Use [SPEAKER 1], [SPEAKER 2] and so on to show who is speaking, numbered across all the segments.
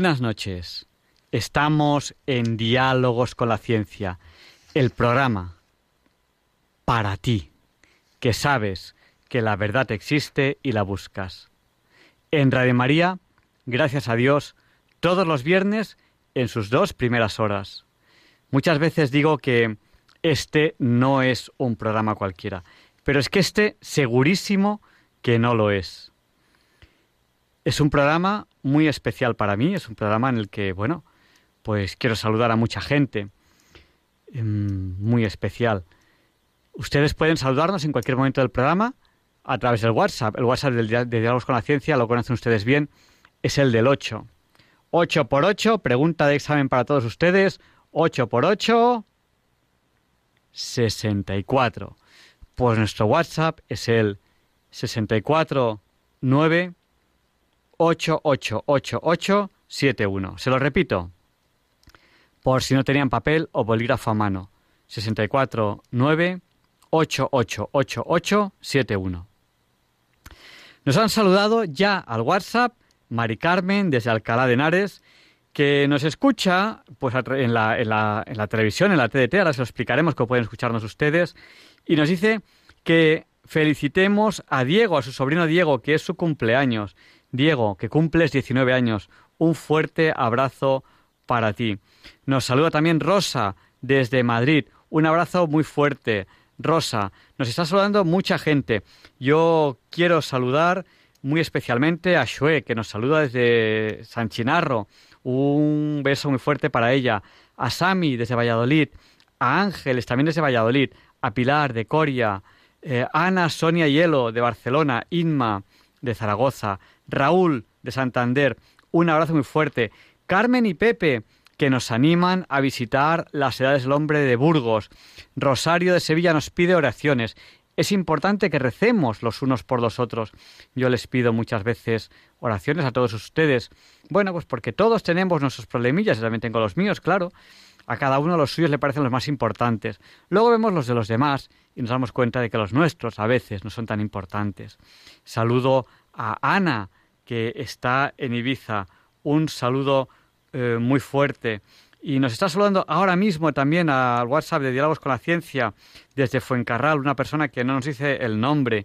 [SPEAKER 1] Buenas noches. Estamos en Diálogos con la Ciencia, el programa para ti, que sabes que la verdad existe y la buscas. En Radio María, gracias a Dios, todos los viernes en sus dos primeras horas. Muchas veces digo que este no es un programa cualquiera, pero es que este segurísimo que no lo es. Es un programa muy especial para mí, es un programa en el que, bueno, pues quiero saludar a mucha gente, em, muy especial. Ustedes pueden saludarnos en cualquier momento del programa a través del WhatsApp. El WhatsApp de Diálogos con la Ciencia lo conocen ustedes bien, es el del 8. 8 por 8, pregunta de examen para todos ustedes. 8 por 8, 64. Pues nuestro WhatsApp es el 649 888871. Se lo repito, por si no tenían papel o bolígrafo a mano. 649 888871. Nos han saludado ya al WhatsApp Mari Carmen desde Alcalá de Henares, que nos escucha pues, en la televisión, en la TDT, ahora se lo explicaremos cómo pueden escucharnos ustedes, y nos dice que felicitemos a Diego, a su sobrino Diego, que es su cumpleaños, Diego, que cumples 19 años, un fuerte abrazo para ti. Nos saluda también Rosa desde Madrid. Un abrazo muy fuerte. Rosa, nos está saludando mucha gente. Yo quiero saludar muy especialmente a Shue, que nos saluda desde San Chinarro. Un beso muy fuerte para ella. A Sami desde Valladolid. A Ángeles también desde Valladolid. A Pilar de Coria. Eh, Ana Sonia Hielo de Barcelona. Inma de Zaragoza. Raúl de Santander, un abrazo muy fuerte. Carmen y Pepe, que nos animan a visitar las edades del hombre de Burgos. Rosario de Sevilla nos pide oraciones. Es importante que recemos los unos por los otros. Yo les pido muchas veces oraciones a todos ustedes. Bueno, pues porque todos tenemos nuestros problemillas, yo también tengo los míos, claro. A cada uno los suyos le parecen los más importantes. Luego vemos los de los demás y nos damos cuenta de que los nuestros a veces no son tan importantes. Saludo a Ana, que está en Ibiza. Un saludo eh, muy fuerte. Y nos está saludando ahora mismo también al WhatsApp de Diálogos con la Ciencia desde Fuencarral, una persona que no nos dice el nombre.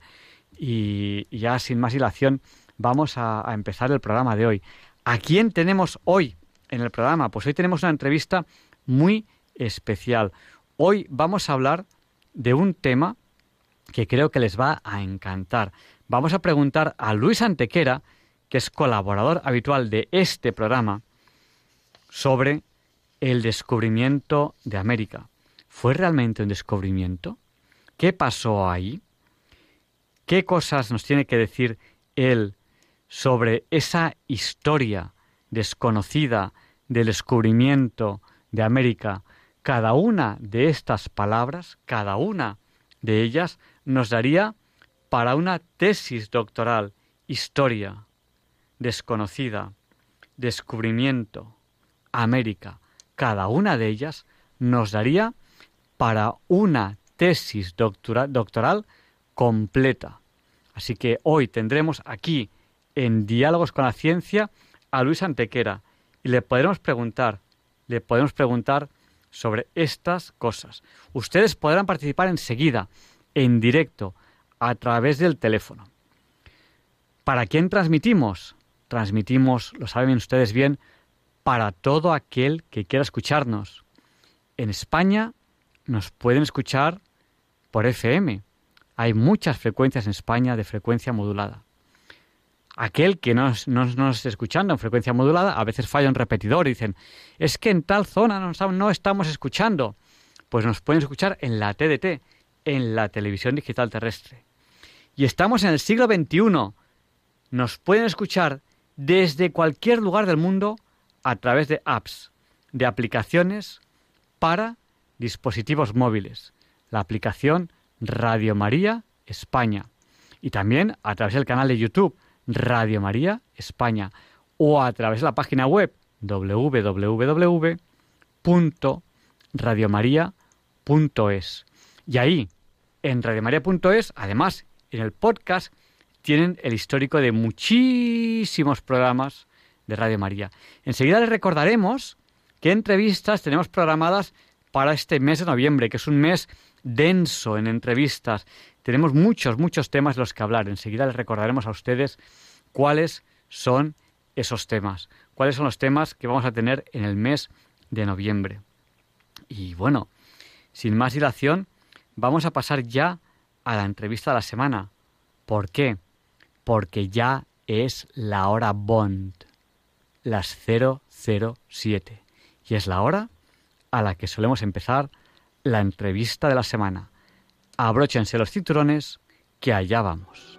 [SPEAKER 1] Y, ya sin más dilación, vamos a, a empezar el programa de hoy. ¿A quién tenemos hoy en el programa? Pues hoy tenemos una entrevista muy especial. Hoy vamos a hablar de un tema que creo que les va a encantar. Vamos a preguntar a Luis Antequera, que es colaborador habitual de este programa, sobre el descubrimiento de América. ¿Fue realmente un descubrimiento? ¿Qué pasó ahí? ¿Qué cosas nos tiene que decir él sobre esa historia desconocida del descubrimiento de América? Cada una de estas palabras, cada una de ellas, nos daría para una tesis doctoral, historia, desconocida, descubrimiento, América, cada una de ellas nos daría para una tesis doctoral completa. Así que hoy tendremos aquí en Diálogos con la Ciencia a Luis Antequera y le podremos preguntar, le podemos preguntar sobre estas cosas. Ustedes podrán participar enseguida, en directo, a través del teléfono. ¿Para quién transmitimos? Transmitimos, lo saben ustedes bien, para todo aquel que quiera escucharnos. En España nos pueden escuchar por FM. Hay muchas frecuencias en España de frecuencia modulada. Aquel que no, nos esté escuchando en frecuencia modulada, a veces falla un repetidor y dicen, es que en tal zona no, no estamos escuchando. Pues nos pueden escuchar en la TDT, en la televisión digital terrestre. Y estamos en el siglo XXI. Nos pueden escuchar desde cualquier lugar del mundo a través de apps, de aplicaciones para dispositivos móviles. La aplicación Radio María España. Y también a través del canal de YouTube Radio María España. O a través de la página web www.radiomaria.es. Y ahí, en radiomaria.es, además, en el podcast, tienen el histórico de muchísimos programas de Radio María. Enseguida les recordaremos qué entrevistas tenemos programadas para este mes de noviembre, que es un mes denso en entrevistas. Tenemos muchos, muchos temas de los que hablar. Enseguida les recordaremos a ustedes cuáles son esos temas, cuáles son los temas que vamos a tener en el mes de noviembre. Y bueno, sin más dilación, vamos a pasar ya a la entrevista de la semana. ¿Por qué? Porque ya es la hora Bond, las 007. Y es la hora a la que solemos empezar la entrevista de la semana. Abróchense los cinturones, que allá vamos.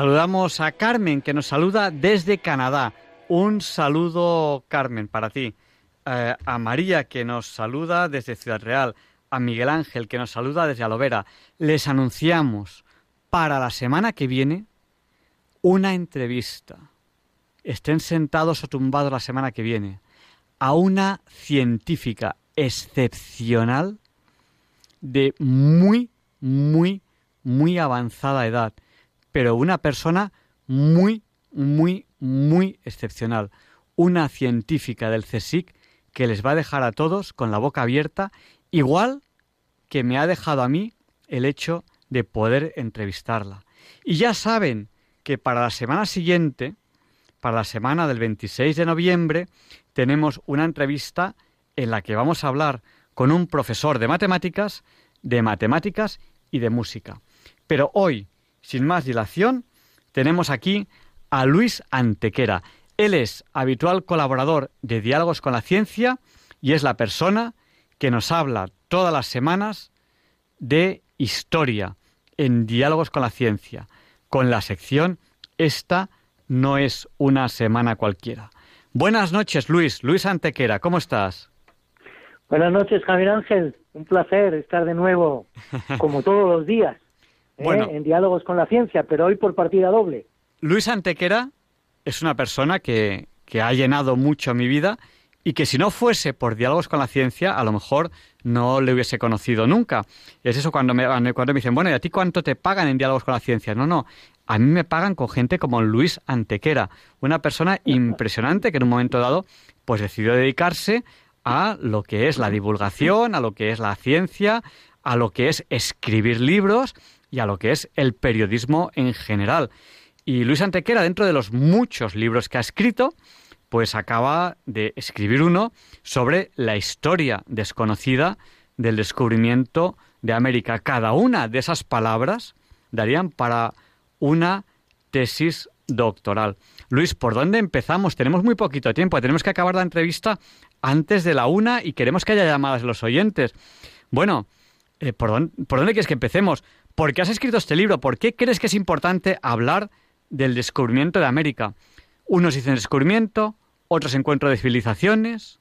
[SPEAKER 1] Saludamos a Carmen, que nos saluda desde Canadá. Un saludo, Carmen, para ti. Eh, a María, que nos saluda desde Ciudad Real. A Miguel Ángel, que nos saluda desde Alovera. Les anunciamos para la semana que viene una entrevista. Estén sentados o tumbados la semana que viene. A una científica excepcional de muy, muy, muy avanzada edad pero una persona muy, muy, muy excepcional. Una científica del CSIC que les va a dejar a todos con la boca abierta, igual que me ha dejado a mí el hecho de poder entrevistarla. Y ya saben que para la semana siguiente, para la semana del 26 de noviembre, tenemos una entrevista en la que vamos a hablar con un profesor de matemáticas, de matemáticas y de música. Pero hoy, sin más dilación, tenemos aquí a Luis Antequera. Él es habitual colaborador de Diálogos con la Ciencia y es la persona que nos habla todas las semanas de historia en Diálogos con la Ciencia, con la sección Esta no es una semana cualquiera. Buenas noches, Luis. Luis Antequera, ¿cómo estás?
[SPEAKER 2] Buenas noches, Javier Ángel. Un placer estar de nuevo, como todos los días. ¿Eh? en diálogos con la ciencia, pero hoy por partida doble.
[SPEAKER 1] Luis Antequera es una persona que, que ha llenado mucho mi vida y que si no fuese por diálogos con la ciencia, a lo mejor no le hubiese conocido nunca. Es eso cuando me, cuando me dicen, bueno, ¿y a ti cuánto te pagan en diálogos con la ciencia? No, no, a mí me pagan con gente como Luis Antequera, una persona impresionante que en un momento dado pues decidió dedicarse a lo que es la divulgación, a lo que es la ciencia, a lo que es escribir libros y a lo que es el periodismo en general. Y Luis Antequera, dentro de los muchos libros que ha escrito, pues acaba de escribir uno sobre la historia desconocida del descubrimiento de América. Cada una de esas palabras darían para una tesis doctoral. Luis, ¿por dónde empezamos? Tenemos muy poquito tiempo, tenemos que acabar la entrevista antes de la una y queremos que haya llamadas de los oyentes. Bueno, eh, ¿por, dónde, ¿por dónde quieres que empecemos? ¿Por qué has escrito este libro? ¿Por qué crees que es importante hablar del descubrimiento de América? Unos dicen descubrimiento, otros encuentro de civilizaciones.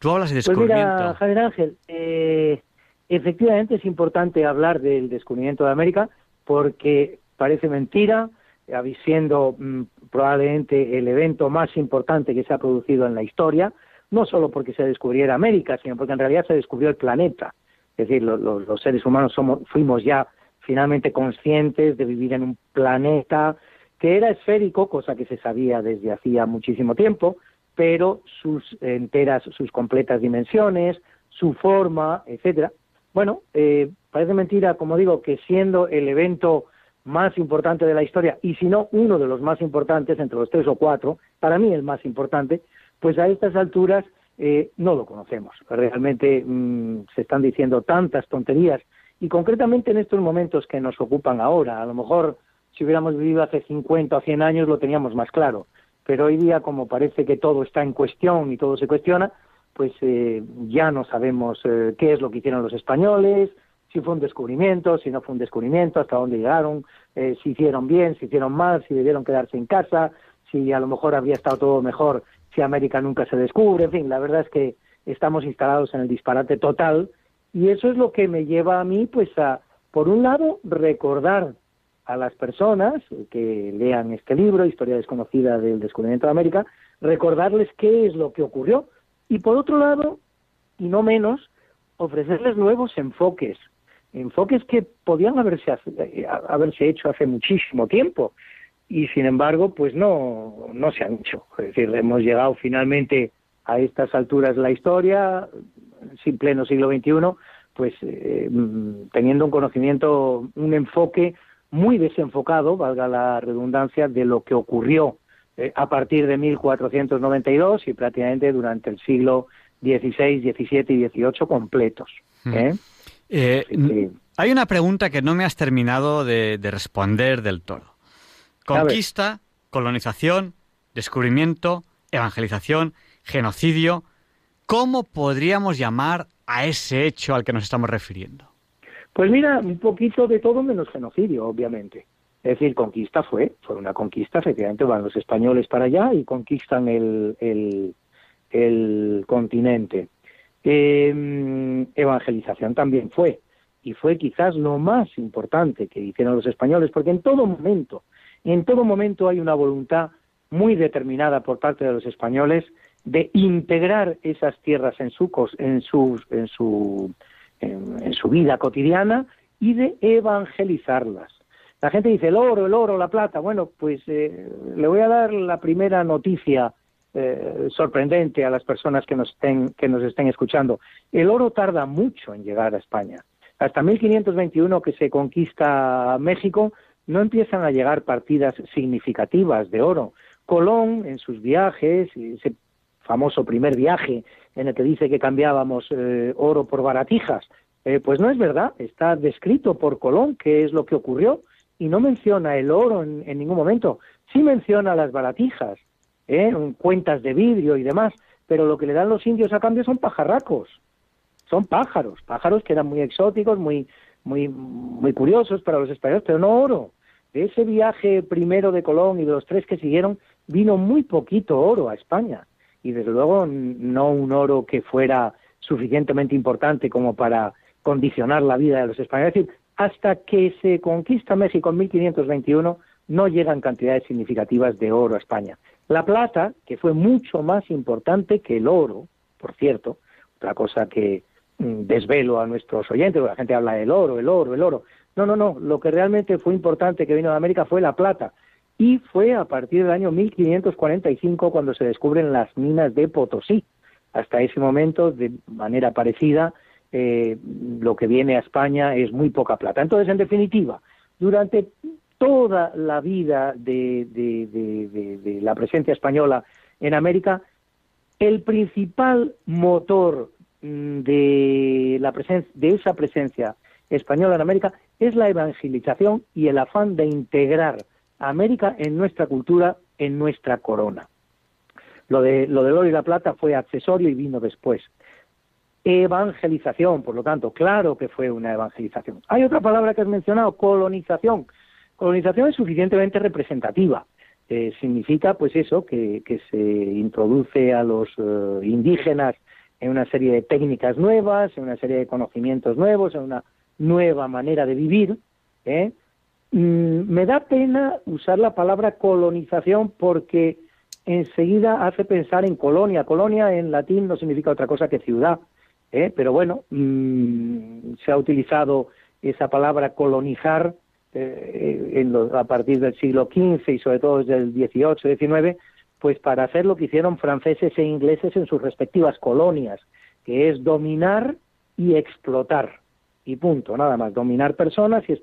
[SPEAKER 1] Tú hablas de descubrimiento.
[SPEAKER 2] Pues mira, Javier Ángel, eh, efectivamente es importante hablar del descubrimiento de América porque parece mentira, siendo mm, probablemente el evento más importante que se ha producido en la historia, no solo porque se descubriera América, sino porque en realidad se descubrió el planeta. Es decir, los seres humanos somos, fuimos ya finalmente conscientes de vivir en un planeta que era esférico, cosa que se sabía desde hacía muchísimo tiempo, pero sus enteras, sus completas dimensiones, su forma, etcétera. Bueno, eh, parece mentira, como digo, que siendo el evento más importante de la historia, y si no uno de los más importantes, entre los tres o cuatro, para mí el más importante, pues a estas alturas eh, no lo conocemos. Realmente mm, se están diciendo tantas tonterías, y concretamente en estos momentos que nos ocupan ahora, a lo mejor si hubiéramos vivido hace 50 o 100 años lo teníamos más claro, pero hoy día como parece que todo está en cuestión y todo se cuestiona, pues eh, ya no sabemos eh, qué es lo que hicieron los españoles, si fue un descubrimiento, si no fue un descubrimiento, hasta dónde llegaron, eh, si hicieron bien, si hicieron mal, si debieron quedarse en casa, si a lo mejor habría estado todo mejor si América nunca se descubre, en fin, la verdad es que estamos instalados en el disparate total y eso es lo que me lleva a mí, pues a, por un lado, recordar a las personas que lean este libro, Historia desconocida del descubrimiento de América, recordarles qué es lo que ocurrió y por otro lado, y no menos, ofrecerles nuevos enfoques, enfoques que podían haberse, haberse hecho hace muchísimo tiempo y sin embargo pues no, no se han hecho. Es decir, hemos llegado finalmente a estas alturas la historia, sin pleno siglo XXI, pues eh, teniendo un conocimiento, un enfoque muy desenfocado, valga la redundancia, de lo que ocurrió eh, a partir de 1492 y prácticamente durante el siglo XVI, XVII y XVIII completos. ¿eh?
[SPEAKER 1] Hay una pregunta que no me has terminado de, responder del todo. Conquista, colonización, descubrimiento, evangelización, genocidio. ¿Cómo podríamos llamar a ese hecho al que nos estamos refiriendo?
[SPEAKER 2] Pues mira, un poquito de todo menos genocidio, obviamente. Es decir, conquista fue, fue una conquista, efectivamente van los españoles para allá y conquistan el, el, continente. Em, evangelización también fue, y fue quizás lo más importante que hicieron los españoles, porque en todo momento, en todo momento hay una voluntad muy determinada por parte de los españoles de integrar esas tierras en su, en sus, en su en, su vida cotidiana y de evangelizarlas. La gente dice el oro, el oro, la plata. Bueno, pues eh, le voy a dar la primera noticia eh, sorprendente a las personas que nos, estén, que nos estén escuchando. El oro tarda mucho en llegar a España. Hasta 1521 que se conquista México, no empiezan a llegar partidas significativas de oro. Colón, en sus viajes, ese famoso primer viaje en el que dice que cambiábamos eh, oro por baratijas. Eh, pues no es verdad, está descrito por Colón qué es lo que ocurrió y no menciona el oro en, ningún momento. Sí menciona las baratijas, ¿eh? cuentas de vidrio y demás, pero lo que le dan los indios a cambio son pajarracos, son pájaros, pájaros que eran muy exóticos, muy, muy, muy curiosos para los españoles, pero no oro. De ese viaje primero de Colón y de los tres que siguieron, vino muy poquito oro a España y desde luego no un oro que fuera suficientemente importante como para condicionar la vida de los españoles. Es decir, hasta que se conquista México en 1521 no llegan cantidades significativas de oro a España. La plata, que fue mucho más importante que el oro, por cierto, otra cosa que mm, desvelo a nuestros oyentes, porque la gente habla del oro, el oro, el oro. No, no, no, lo que realmente fue importante que vino de América fue la plata y fue a partir del año 1545 cuando se descubren las minas de Potosí. Hasta ese momento, de manera parecida, eh, lo que viene a España es muy poca plata. Entonces, en definitiva, durante toda la vida de, la presencia española en América, el principal motor mm, de, la de esa presencia española en América es la evangelización y el afán de integrar América en nuestra cultura, en nuestra corona. Lo de, lo oro y la plata fue accesorio y vino después. Evangelización, por lo tanto, claro que fue una evangelización. Hay otra palabra que has mencionado, colonización. Colonización es suficientemente representativa. Eh, significa, pues eso, que, se introduce a los eh, indígenas en una serie de técnicas nuevas, en una serie de conocimientos nuevos, en una nueva manera de vivir. ¿eh? Mm, me da pena usar la palabra colonización porque enseguida hace pensar en colonia. Colonia en latín no significa otra cosa que ciudad, ¿eh? pero bueno, mm, se ha utilizado esa palabra colonizar eh, en a partir del siglo XV y sobre todo desde el XVIII, XIX, pues para hacer lo que hicieron franceses e ingleses en sus respectivas colonias, que es dominar y explotar. Y punto, nada más, dominar personas y,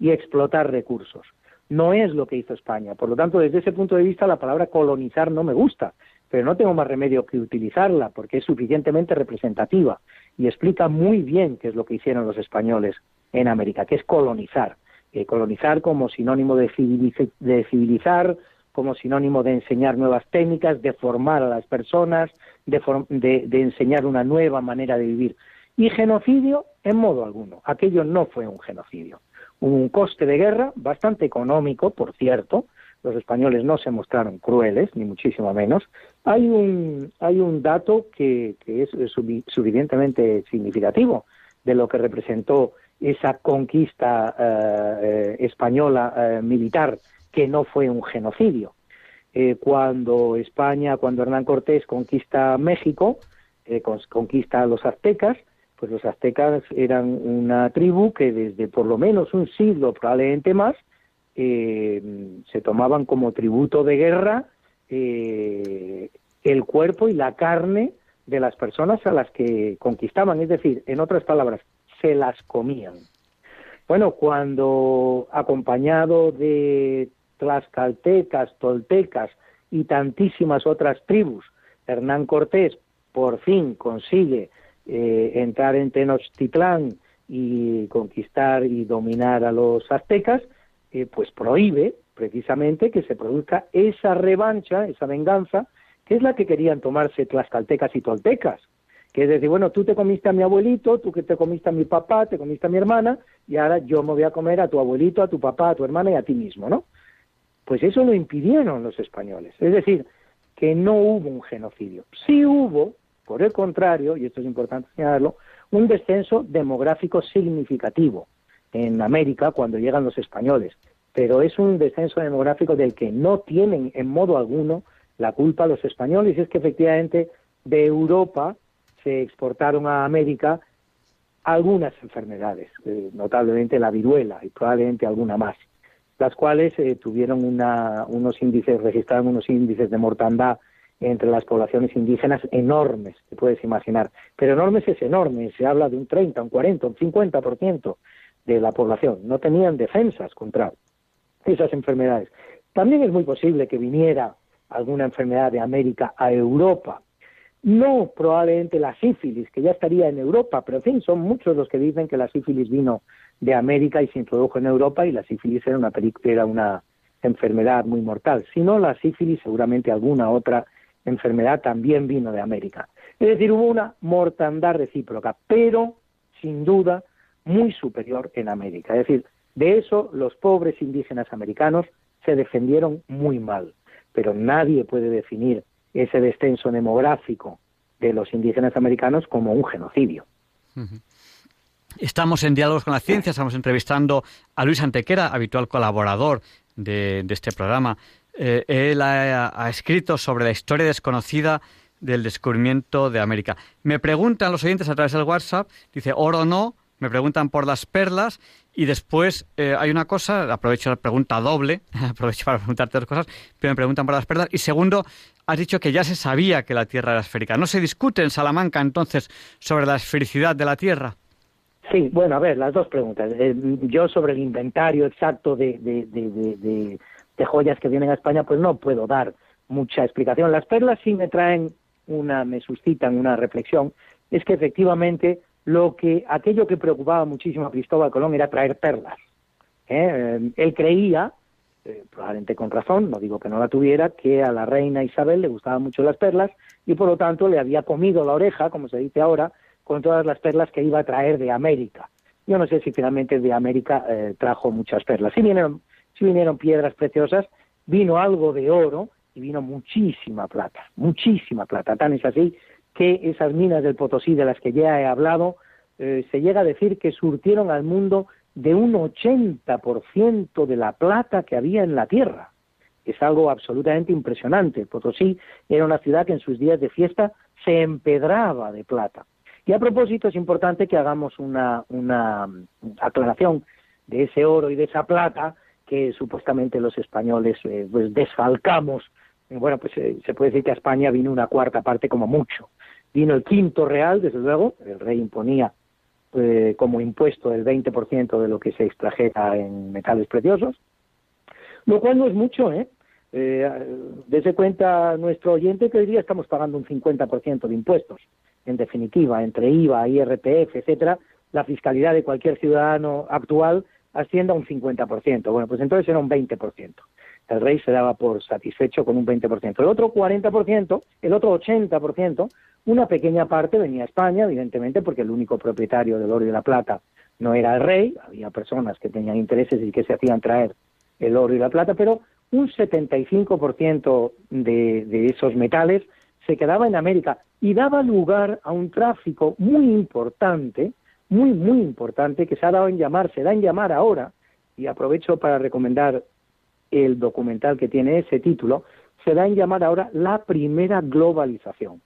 [SPEAKER 2] y explotar recursos no es lo que hizo España. Por lo tanto, desde ese punto de vista, la palabra colonizar no me gusta, pero no tengo más remedio que utilizarla porque es suficientemente representativa y explica muy bien qué es lo que hicieron los españoles en América, que es colonizar. Eh, colonizar como sinónimo de, civilizar, como sinónimo de enseñar nuevas técnicas, de formar a las personas, de enseñar una nueva manera de vivir. Y genocidio, en modo alguno. Aquello no fue un genocidio un coste de guerra bastante económico, por cierto. Los españoles no se mostraron crueles, ni muchísimo menos. Hay un, hay un dato que, es suficientemente significativo de lo que representó esa conquista eh, española eh, militar, que no fue un genocidio. Eh, cuando España, cuando Hernán Cortés conquista México, conquista a los aztecas, pues los aztecas eran una tribu que desde por lo menos un siglo, probablemente más, eh, se tomaban como tributo de guerra eh, el cuerpo y la carne de las personas a las que conquistaban, es decir, en otras palabras, se las comían. Bueno, cuando acompañado de tlaxcaltecas, toltecas y tantísimas otras tribus, Hernán Cortés por fin consigue eh, entrar en Tenochtitlán y conquistar y dominar a los aztecas, eh, pues prohíbe precisamente que se produzca esa revancha, esa venganza, que es la que querían tomarse tlaxcaltecas y toltecas. Que es decir, bueno, tú te comiste a mi abuelito, tú que te comiste a mi papá, te comiste a mi hermana, y ahora yo me voy a comer a tu abuelito, a tu papá, a tu hermana y a ti mismo, ¿no? Pues eso lo impidieron los españoles. Es decir, que no hubo un genocidio. Sí hubo por el contrario, y esto es importante señalarlo, un descenso demográfico significativo en América cuando llegan los españoles, pero es un descenso demográfico del que no tienen en modo alguno la culpa los españoles, y es que efectivamente de Europa se exportaron a América algunas enfermedades, eh, notablemente la viruela y probablemente alguna más, las cuales eh, tuvieron unos índices, registraron unos índices de mortandad entre las poblaciones indígenas enormes, te puedes imaginar. Pero enormes es enorme, se habla de un 30, un 40, un 50% de la población. No tenían defensas contra esas enfermedades. También es muy posible que viniera alguna enfermedad de América a Europa. No probablemente la sífilis, que ya estaría en Europa, pero en fin, son muchos los que dicen que la sífilis vino de América y se introdujo en Europa y la sífilis era una, era una enfermedad muy mortal. Si no, la sífilis seguramente alguna otra enfermedad también vino de América. Es decir, hubo una mortandad recíproca, pero sin duda muy superior en América. Es decir, de eso los pobres indígenas americanos se defendieron muy mal, pero nadie puede definir ese descenso demográfico de los indígenas americanos como un genocidio.
[SPEAKER 1] Estamos en Diálogos con la Ciencia, estamos entrevistando a Luis Antequera, habitual colaborador de este programa. Eh, él ha, escrito sobre la historia desconocida del descubrimiento de América. Me preguntan los oyentes a través del WhatsApp, dice oro no, me preguntan por las perlas y después eh, hay una cosa, aprovecho la pregunta doble, aprovecho para preguntarte dos cosas, pero me preguntan por las perlas y segundo, has dicho que ya se sabía que la Tierra era esférica. ¿No se discute en Salamanca entonces sobre la esfericidad de la Tierra?
[SPEAKER 2] Sí, bueno, a ver, las dos preguntas. Eh, yo sobre el inventario exacto de, de, de, de joyas que vienen a España, pues no puedo dar mucha explicación. Las perlas sí me traen una, me suscitan una reflexión, es que efectivamente lo que aquello que preocupaba muchísimo a Cristóbal Colón era traer perlas. ¿eh? Él creía, eh, probablemente con razón, no digo que no la tuviera, que a la reina Isabel le gustaban mucho las perlas y por lo tanto le había comido la oreja, como se dice ahora, con todas las perlas que iba a traer de América. Yo no sé si finalmente de América eh, trajo muchas perlas. Sí vinieron, sí vinieron piedras preciosas, vino algo de oro y vino muchísima plata, muchísima plata. Tan es así que esas minas del Potosí de las que ya he hablado, eh, se llega a decir que surtieron al mundo de un 80% de la plata que había en la tierra. Es algo absolutamente impresionante. Potosí era una ciudad que en sus días de fiesta se empedraba de plata. Y a propósito es importante que hagamos una, una aclaración de ese oro y de esa plata que supuestamente los españoles eh, pues desfalcamos. Bueno, pues eh, se puede decir que a España vino una cuarta parte como mucho. Vino el quinto real, desde luego, el rey imponía eh, como impuesto el 20% de lo que se extrajera en metales preciosos, lo cual no es mucho, ¿eh? Eh, dese cuenta nuestro oyente que hoy día estamos pagando un 50% de impuestos. En definitiva, entre IVA, IRPF, etcétera, la fiscalidad de cualquier ciudadano actual asciende a un 50%. Bueno, pues entonces era un 20%. El rey se daba por satisfecho con un 20%. El otro 40%, el otro 80%, una pequeña parte venía a España, evidentemente, porque el único propietario del oro y la plata no era el rey, había personas que tenían intereses y que se hacían traer el oro y la plata, pero un 75% de, de esos metales se quedaba en América y daba lugar a un tráfico muy importante, muy, muy importante, que se ha dado en llamar, se da en llamar ahora, y aprovecho para recomendar el documental que tiene ese título, se da en llamar ahora la primera globalización.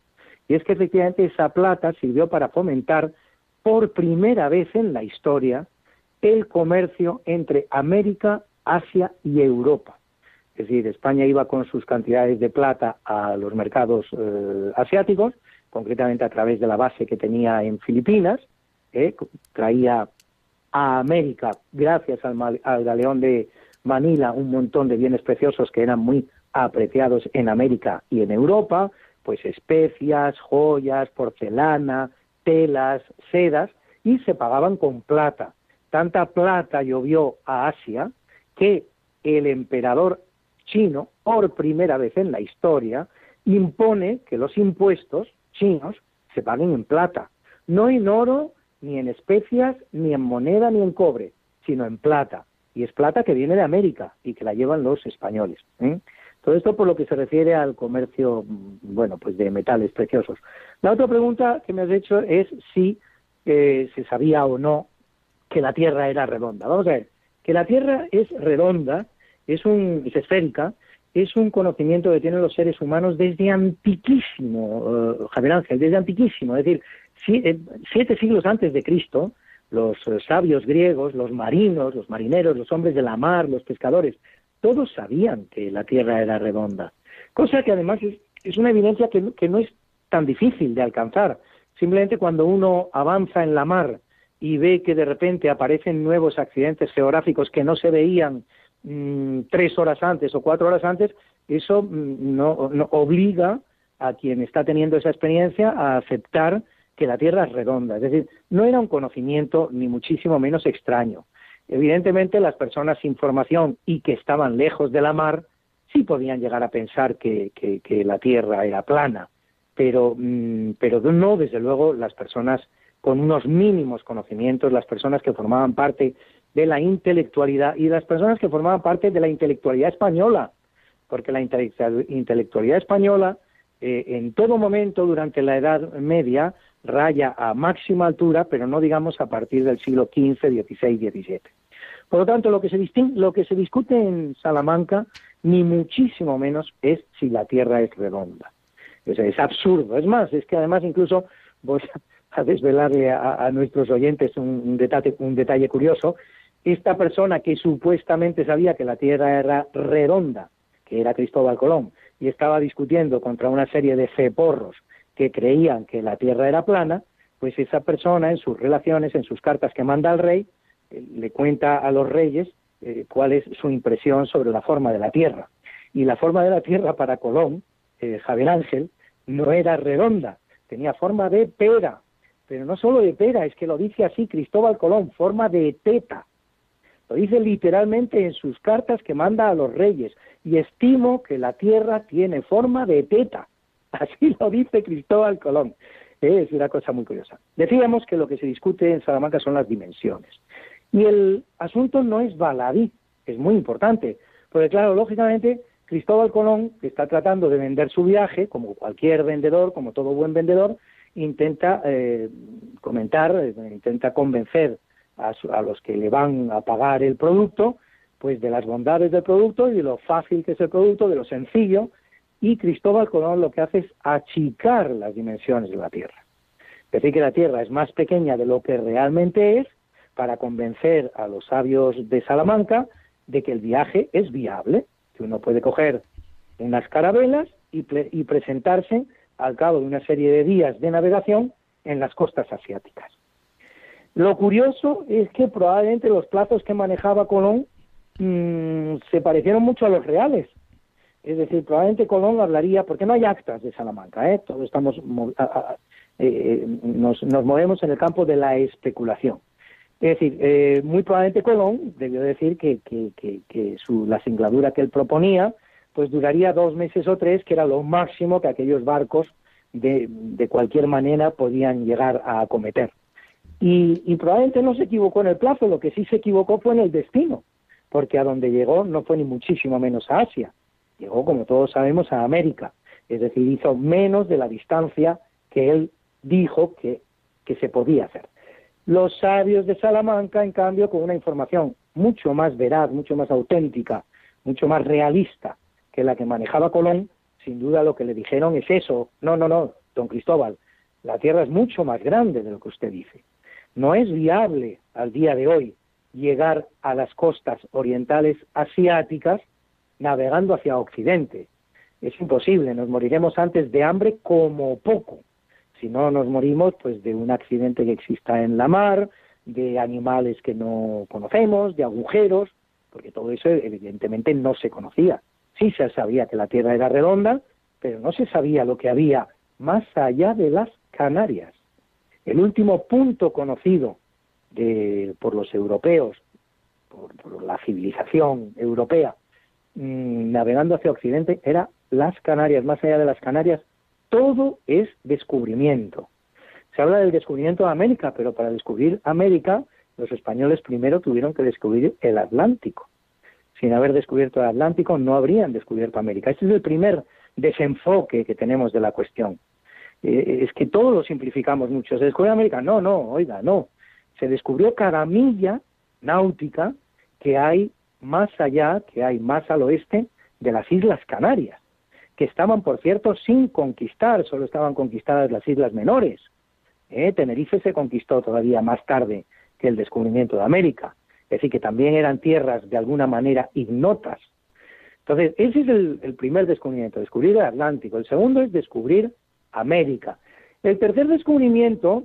[SPEAKER 2] Y es que efectivamente esa plata sirvió para fomentar por primera vez en la historia el comercio entre América, Asia y Europa. Es decir, España iba con sus cantidades de plata a los mercados eh, asiáticos, concretamente a través de la base que tenía en Filipinas, eh, traía a América, gracias al, al galeón de Manila, un montón de bienes preciosos que eran muy apreciados en América y en Europa, pues especias, joyas, porcelana, telas, sedas, y se pagaban con plata. Tanta plata llovió a Asia que el emperador chino, por primera vez en la historia, impone que los impuestos chinos se paguen en plata, no en oro, ni en especias, ni en moneda, ni en cobre, sino en plata. Y es plata que viene de América y que la llevan los españoles. ¿eh? Todo esto por lo que se refiere al comercio, bueno, pues de metales preciosos. La otra pregunta que me has hecho es si eh, se sabía o no que la Tierra era redonda. Vamos a ver, que la Tierra es redonda, es, un, es esférica, es un conocimiento que tienen los seres humanos desde antiquísimo, uh, Javier Ángel, desde antiquísimo, es decir, eh, siete siglos antes de Cristo, los sabios griegos, los marinos, los marineros, los hombres de la mar, los pescadores, todos sabían que la Tierra era redonda, cosa que además es, una evidencia que, que no es tan difícil de alcanzar. Simplemente cuando uno avanza en la mar y ve que de repente aparecen nuevos accidentes geográficos que no se veían mm, tres horas antes o cuatro horas antes, eso mm, no, obliga a quien está teniendo esa experiencia a aceptar que la Tierra es redonda. Es decir, no era un conocimiento ni muchísimo menos extraño. Evidentemente, las personas sin formación y que estaban lejos de la mar sí podían llegar a pensar que, la Tierra era plana, pero, mm, pero no, desde luego, las personas con unos mínimos conocimientos, las personas que formaban parte de la intelectualidad y las personas que formaban parte de la intelectualidad española, porque la intelectualidad española eh, en todo momento durante la Edad Media raya a máxima altura, pero no digamos a partir del siglo XV, XVI, XVII. Por lo tanto, lo que se, lo que se discute en Salamanca, ni muchísimo menos, es si la Tierra es redonda. es absurdo. Es más, es que además incluso voy a desvelarle a, nuestros oyentes un, detalle, un detalle curioso. Esta persona que supuestamente sabía que la Tierra era redonda, que era Cristóbal Colón, y estaba discutiendo contra una serie de ceporros que creían que la Tierra era plana, pues esa persona en sus relaciones, en sus cartas que manda al rey, eh, le cuenta a los reyes eh, cuál es su impresión sobre la forma de la Tierra. Y la forma de la Tierra para Colón, eh, Javier Ángel, no era redonda, tenía forma de pera, pero no solo de pera, es que lo dice así Cristóbal Colón, forma de teta. Lo dice literalmente en sus cartas que manda a los reyes. Y estimo que la tierra tiene forma de teta. Así lo dice Cristóbal Colón. Es una cosa muy curiosa. Decíamos que lo que se discute en Salamanca son las dimensiones. Y el asunto no es baladí, es muy importante. Porque claro, lógicamente, Cristóbal Colón, que está tratando de vender su viaje, como cualquier vendedor, como todo buen vendedor, intenta eh, comentar, eh, intenta convencer a, los que le van a pagar el producto, pues de las bondades del producto y de lo fácil que es el producto, de lo sencillo, y Cristóbal Colón lo que hace es achicar las dimensiones de la Tierra. Es decir, que la Tierra es más pequeña de lo que realmente es para convencer a los sabios de Salamanca de que el viaje es viable, que uno puede coger unas carabelas y, presentarse al cabo de una serie de días de navegación en las costas asiáticas. Lo curioso es que probablemente los plazos que manejaba Colón mm, se parecieron mucho a los reales. Es decir, probablemente Colón hablaría, porque no hay actas de Salamanca, ¿eh? todos estamos, eh, nos, movemos en el campo de la especulación. Es decir, eh, muy probablemente Colón debió decir que, su, la singladura que él proponía pues duraría dos meses o tres, que era lo máximo que aquellos barcos de, de cualquier manera podían llegar a acometer. Y, probablemente no se equivocó en el plazo, lo que sí se equivocó fue en el destino, porque a donde llegó no fue ni muchísimo menos a Asia, llegó, como todos sabemos, a América, es decir, hizo menos de la distancia que él dijo que, que se podía hacer. Los sabios de Salamanca, en cambio, con una información mucho más veraz, mucho más auténtica, mucho más realista que la que manejaba Colón, sin duda lo que le dijeron es eso. No, no, no, don Cristóbal, la Tierra es mucho más grande de lo que usted dice. No es viable al día de hoy llegar a las costas orientales asiáticas navegando hacia Occidente. Es imposible, nos moriremos antes de hambre como poco. Si no nos morimos, pues de un accidente que exista en la mar, de animales que no conocemos, de agujeros, porque todo eso evidentemente no se conocía. Sí se sabía que la Tierra era redonda, pero no se sabía lo que había más allá de las Canarias. El último punto conocido por los europeos, por, la civilización europea, mm, navegando hacia Occidente, era las Canarias. Más allá de las Canarias, todo es descubrimiento. Se habla del descubrimiento de América, pero para descubrir América, los españoles primero tuvieron que descubrir el Atlántico. Sin haber descubierto el Atlántico, no habrían descubierto América. Este es el primer desenfoque que tenemos de la cuestión. Eh, es que todo lo simplificamos mucho. ¿Se descubrió América? No, no, oiga, no. Se descubrió cada milla náutica que hay más allá, que hay más al oeste de las Islas Canarias, que estaban, por cierto, sin conquistar, solo estaban conquistadas las islas menores. ¿Eh? Tenerife se conquistó todavía más tarde que el descubrimiento de América, es decir, que también eran tierras de alguna manera ignotas. Entonces, ese es el, el primer descubrimiento, descubrir el Atlántico. El segundo es descubrir América. El tercer descubrimiento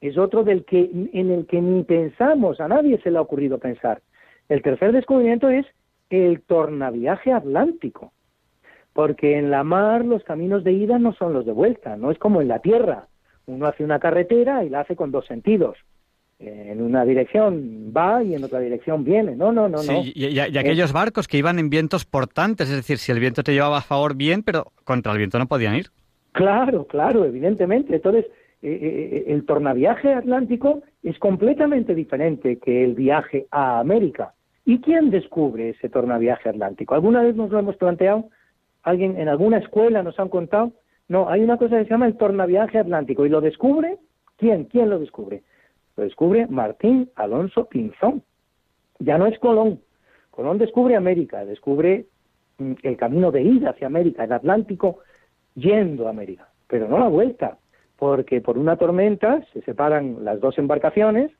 [SPEAKER 2] es otro del que, en el que ni pensamos, a nadie se le ha ocurrido pensar. El tercer descubrimiento es el tornaviaje atlántico, porque en la mar los caminos de ida no son los de vuelta, no es como en la tierra. Uno hace una carretera y la hace con dos sentidos. En una dirección va y en otra dirección viene. No, no, no, no.
[SPEAKER 1] Y, y, aquellos barcos que iban en vientos portantes, es decir, si el viento te llevaba a favor, bien, pero contra el viento no podían ir.
[SPEAKER 2] Claro, claro, evidentemente. Entonces, eh, eh, eh, el tornaviaje atlántico es completamente diferente que el viaje a América. ¿Y quién descubre ese tornaviaje atlántico? ¿Alguna vez nos lo hemos planteado? ¿Alguien en alguna escuela nos han contado? No, hay una cosa que se llama el tornaviaje atlántico. ¿Y lo descubre? ¿Quién? ¿Quién lo descubre? Lo descubre Martín Alonso Pinzón. Ya no es Colón. Colón descubre América, descubre mm, el camino de ida hacia América, el Atlántico yendo a América, pero no la vuelta, porque por una tormenta se separan las dos embarcaciones,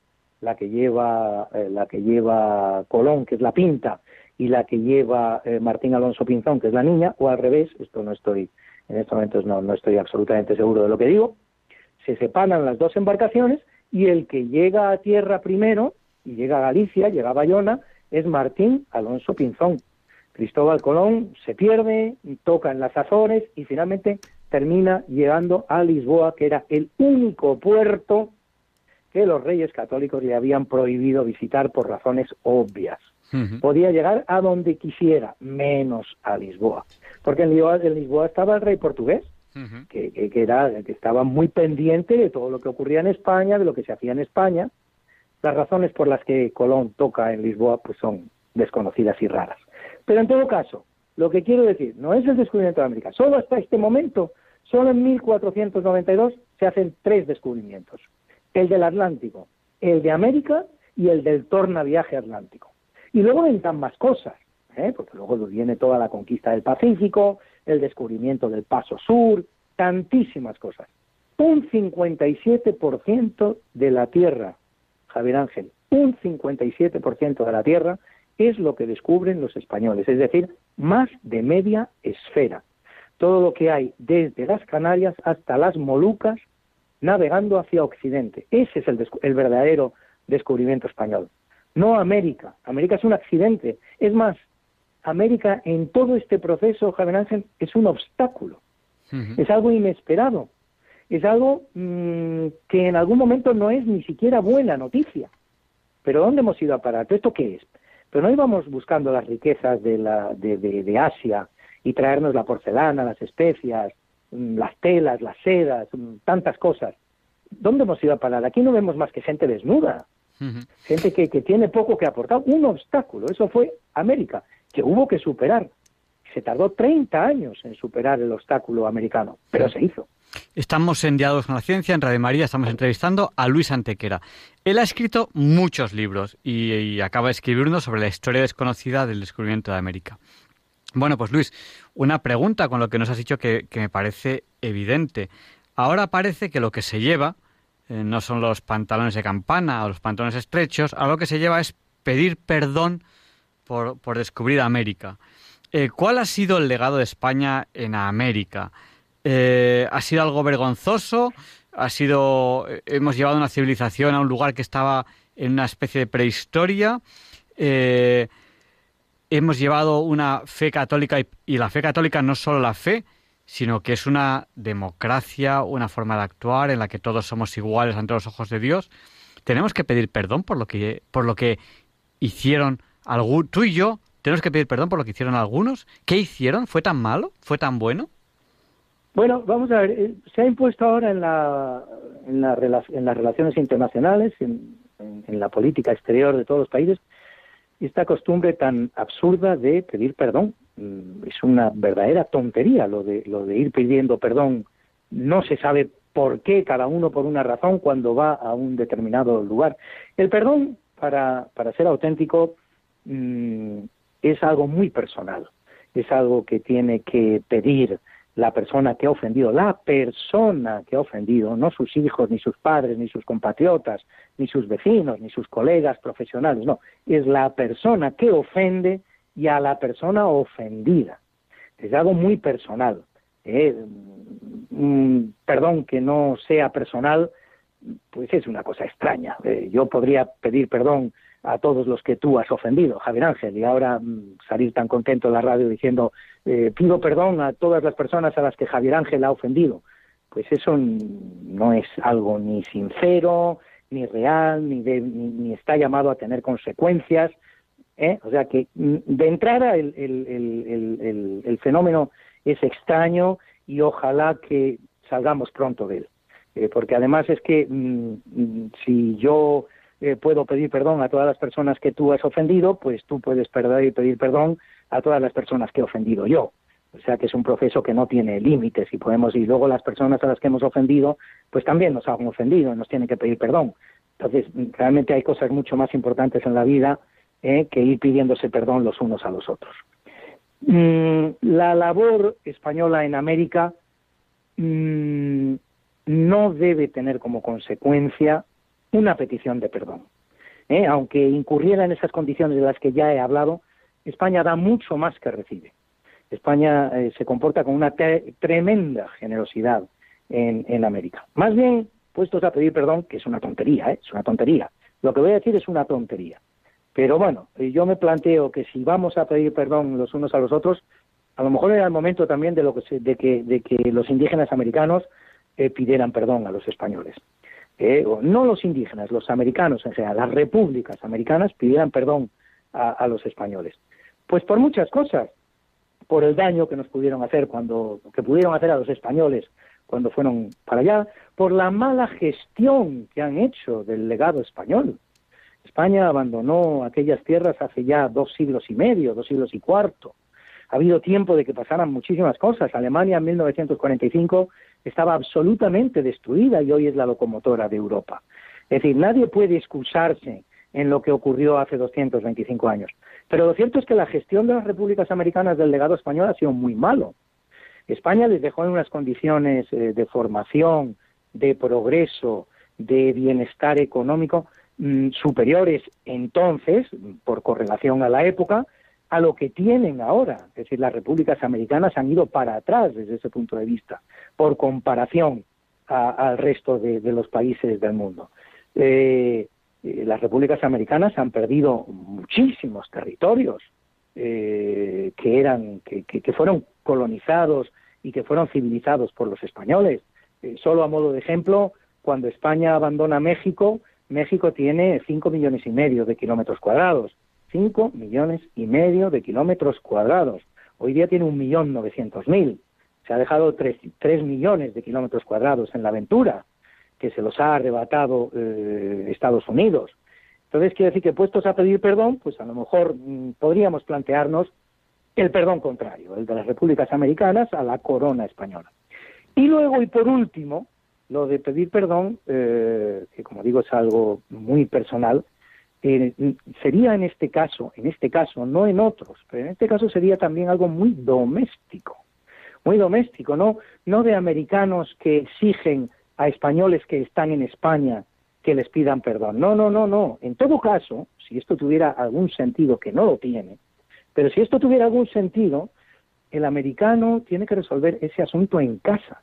[SPEAKER 2] la que lleva eh, la que lleva Colón, que es la Pinta, y la que lleva eh, Martín Alonso Pinzón, que es la niña, o al revés, esto no estoy en estos momentos no, no estoy absolutamente seguro de lo que digo, se separan las dos embarcaciones y el que llega a tierra primero y llega a Galicia, llega a Bayona, es Martín Alonso Pinzón. Cristóbal Colón se pierde, toca en las Azores y finalmente termina llegando a Lisboa, que era el único puerto que los reyes católicos le habían prohibido visitar por razones obvias. Podía llegar a donde quisiera, menos a Lisboa. Porque en Lisboa, estaba el rey portugués, que, era, que estaba muy pendiente de todo lo que ocurría en España, de lo que se hacía en España. Las razones por las que Colón toca en Lisboa pues son desconocidas y raras. Pero en todo caso, lo que quiero decir, no es el descubrimiento de América. Solo hasta este momento, solo en 1492, se hacen tres descubrimientos. El del Atlántico, el de América y el del tornaviaje atlántico. Y luego vendrán más cosas, ¿eh? porque luego viene toda la conquista del Pacífico, el descubrimiento del Paso Sur, tantísimas cosas. Un 57% de la Tierra, Javier Ángel, un 57% de la Tierra es lo que descubren los españoles, es decir, más de media esfera. Todo lo que hay desde las Canarias hasta las Molucas, navegando hacia Occidente. Ese es el, el verdadero descubrimiento español. No América. América es un accidente. Es más, América en todo este proceso, Javier Ángel, es un obstáculo. Es algo inesperado. Es algo mm, que en algún momento no es ni siquiera buena noticia. Pero ¿dónde hemos ido a parar? ¿Esto qué es? Pero no íbamos buscando las riquezas de, la, de, Asia y traernos la porcelana, las especias, las telas, las sedas, mm, tantas cosas. ¿Dónde hemos ido a parar? Aquí no vemos más que gente desnuda, gente que, que tiene poco que aportar. Un obstáculo, eso fue América, que hubo que superar. Se tardó 30 años en superar el obstáculo americano, pero se hizo.
[SPEAKER 1] Estamos en Diálogos con la Ciencia, en Radio María, estamos entrevistando a Luis Antequera. Él ha escrito muchos libros y, acaba de escribir uno sobre la historia desconocida del descubrimiento de América. Bueno, pues Luis, una pregunta con lo que nos has dicho que, me parece evidente. Ahora parece que lo que se lleva eh, no son los pantalones de campana o los pantalones estrechos, ahora lo que se lleva es pedir perdón por, descubrir América. Eh, ¿Cuál ha sido el legado de España en América? Eh, ha sido algo vergonzoso, ha sido, hemos llevado una civilización a un lugar que estaba en una especie de prehistoria, eh, hemos llevado una fe católica y, la fe católica no solo la fe, sino que es una democracia, una forma de actuar en la que todos somos iguales ante los ojos de Dios. Tenemos que pedir perdón por lo que, por lo que hicieron algún, tú y yo, tenemos que pedir perdón por lo que hicieron algunos. ¿Qué hicieron? ¿Fue tan malo? ¿Fue tan bueno?
[SPEAKER 2] Bueno, vamos a ver, eh, se ha impuesto ahora en, la, en, la, en las relaciones internacionales, en, la política exterior de todos los países, esta costumbre tan absurda de pedir perdón. Mm, es una verdadera tontería lo de, lo de ir pidiendo perdón. No se sabe por qué, cada uno por una razón, cuando va a un determinado lugar. El perdón, para, para ser auténtico, mm, es algo muy personal. Es algo que tiene que pedir la persona que ha ofendido, la persona que ha ofendido, no sus hijos, ni sus padres, ni sus compatriotas, ni sus vecinos, ni sus colegas profesionales, no, es la persona que ofende y a la persona ofendida. Es algo muy personal. ¿eh? perdón que no sea personal, pues es una cosa extraña. Eh, yo podría pedir perdón a todos los que tú has ofendido, Javier Ángel, y ahora mm, salir tan contento en la radio diciendo eh, pido perdón a todas las personas a las que Javier Ángel ha ofendido. Pues eso no es algo ni sincero, ni real, ni, ni, está llamado a tener consecuencias. ¿eh? O sea que de entrada el, el, el, fenómeno es extraño y ojalá que salgamos pronto de él. Eh, porque además es que si yo eh, puedo pedir perdón a todas las personas que tú has ofendido, pues tú puedes perder y pedir perdón a todas las personas que he ofendido yo. O sea que es un proceso que no tiene límites y podemos y luego las personas a las que hemos ofendido, pues también nos han ofendido y nos tienen que pedir perdón. Entonces realmente hay cosas mucho más importantes en la vida eh, que ir pidiéndose perdón los unos a los otros. Mm, la labor española en América mm, no debe tener como consecuencia una petición de perdón. ¿eh? Aunque incurriera en esas condiciones de las que ya he hablado, España da mucho más que recibe. España eh, se comporta con una tremenda generosidad en, América. Más bien, puestos a pedir perdón, que es una tontería, ¿eh? es una tontería. Lo que voy a decir es una tontería. Pero bueno, yo me planteo que si vamos a pedir perdón los unos a los otros, a lo mejor era el momento también de, lo que, de, que, de que los indígenas americanos eh, pidieran perdón a los españoles. Eh, no los indígenas, los americanos en general, las repúblicas americanas pidieran perdón a, los españoles. Pues por muchas cosas, por el daño que nos pudieron hacer cuando, que pudieron hacer a los españoles cuando fueron para allá, por la mala gestión que han hecho del legado español. España abandonó aquellas tierras hace ya dos siglos y medio, dos siglos y cuarto. Ha habido tiempo de que pasaran muchísimas cosas. Alemania en 1945 estaba absolutamente destruida y hoy es la locomotora de Europa. Es decir, nadie puede excusarse en lo que ocurrió hace 225 años. Pero lo cierto es que la gestión de las repúblicas americanas del legado español ha sido muy malo. España les dejó en unas condiciones eh, de formación, de progreso, de bienestar económico mm, superiores entonces, por correlación a la época, a lo que tienen ahora. Es decir, las repúblicas americanas han ido para atrás desde ese punto de vista, por comparación al resto de, los países del mundo. Eh, eh, las repúblicas americanas han perdido muchísimos territorios eh, que eran que, fueron colonizados y que fueron civilizados por los españoles. solo a modo de ejemplo, cuando España abandona México, México tiene cinco millones y medio de kilómetros cuadrados 5 millones y medio de kilómetros cuadrados. Hoy día tiene un millón novecientos mil. Se ha dejado tres, millones de kilómetros cuadrados en la aventura, que se los ha arrebatado eh, Estados Unidos. Entonces, quiere decir que puestos a pedir perdón, pues a lo mejor mm, podríamos plantearnos el perdón contrario, el de las repúblicas americanas a la corona española. Y luego, y por último, lo de pedir perdón, eh, que como digo es algo muy personal, eh, sería en este caso, en este caso, no en otros, pero en este caso sería también algo muy doméstico, muy doméstico, no, no de americanos que exigen a españoles que están en España que les pidan perdón. No, no, no, no. En todo caso, si esto tuviera algún sentido, que no lo tiene, pero si esto tuviera algún sentido, el americano tiene que resolver ese asunto en casa.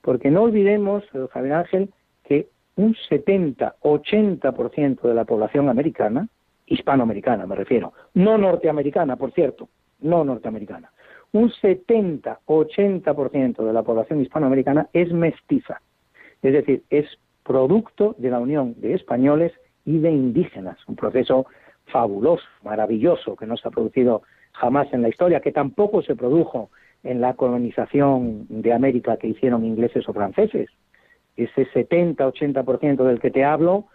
[SPEAKER 2] Porque no olvidemos, Javier Ángel, que un 70-80% de la población americana, hispanoamericana me refiero, no norteamericana, por cierto, no norteamericana, un 70-80% de la población hispanoamericana es mestiza, es decir, es producto de la unión de españoles y de indígenas, un proceso fabuloso, maravilloso, que no se ha producido jamás en la historia, que tampoco se produjo en la colonización de América que hicieron ingleses o franceses, ese 70-80% del que te hablo,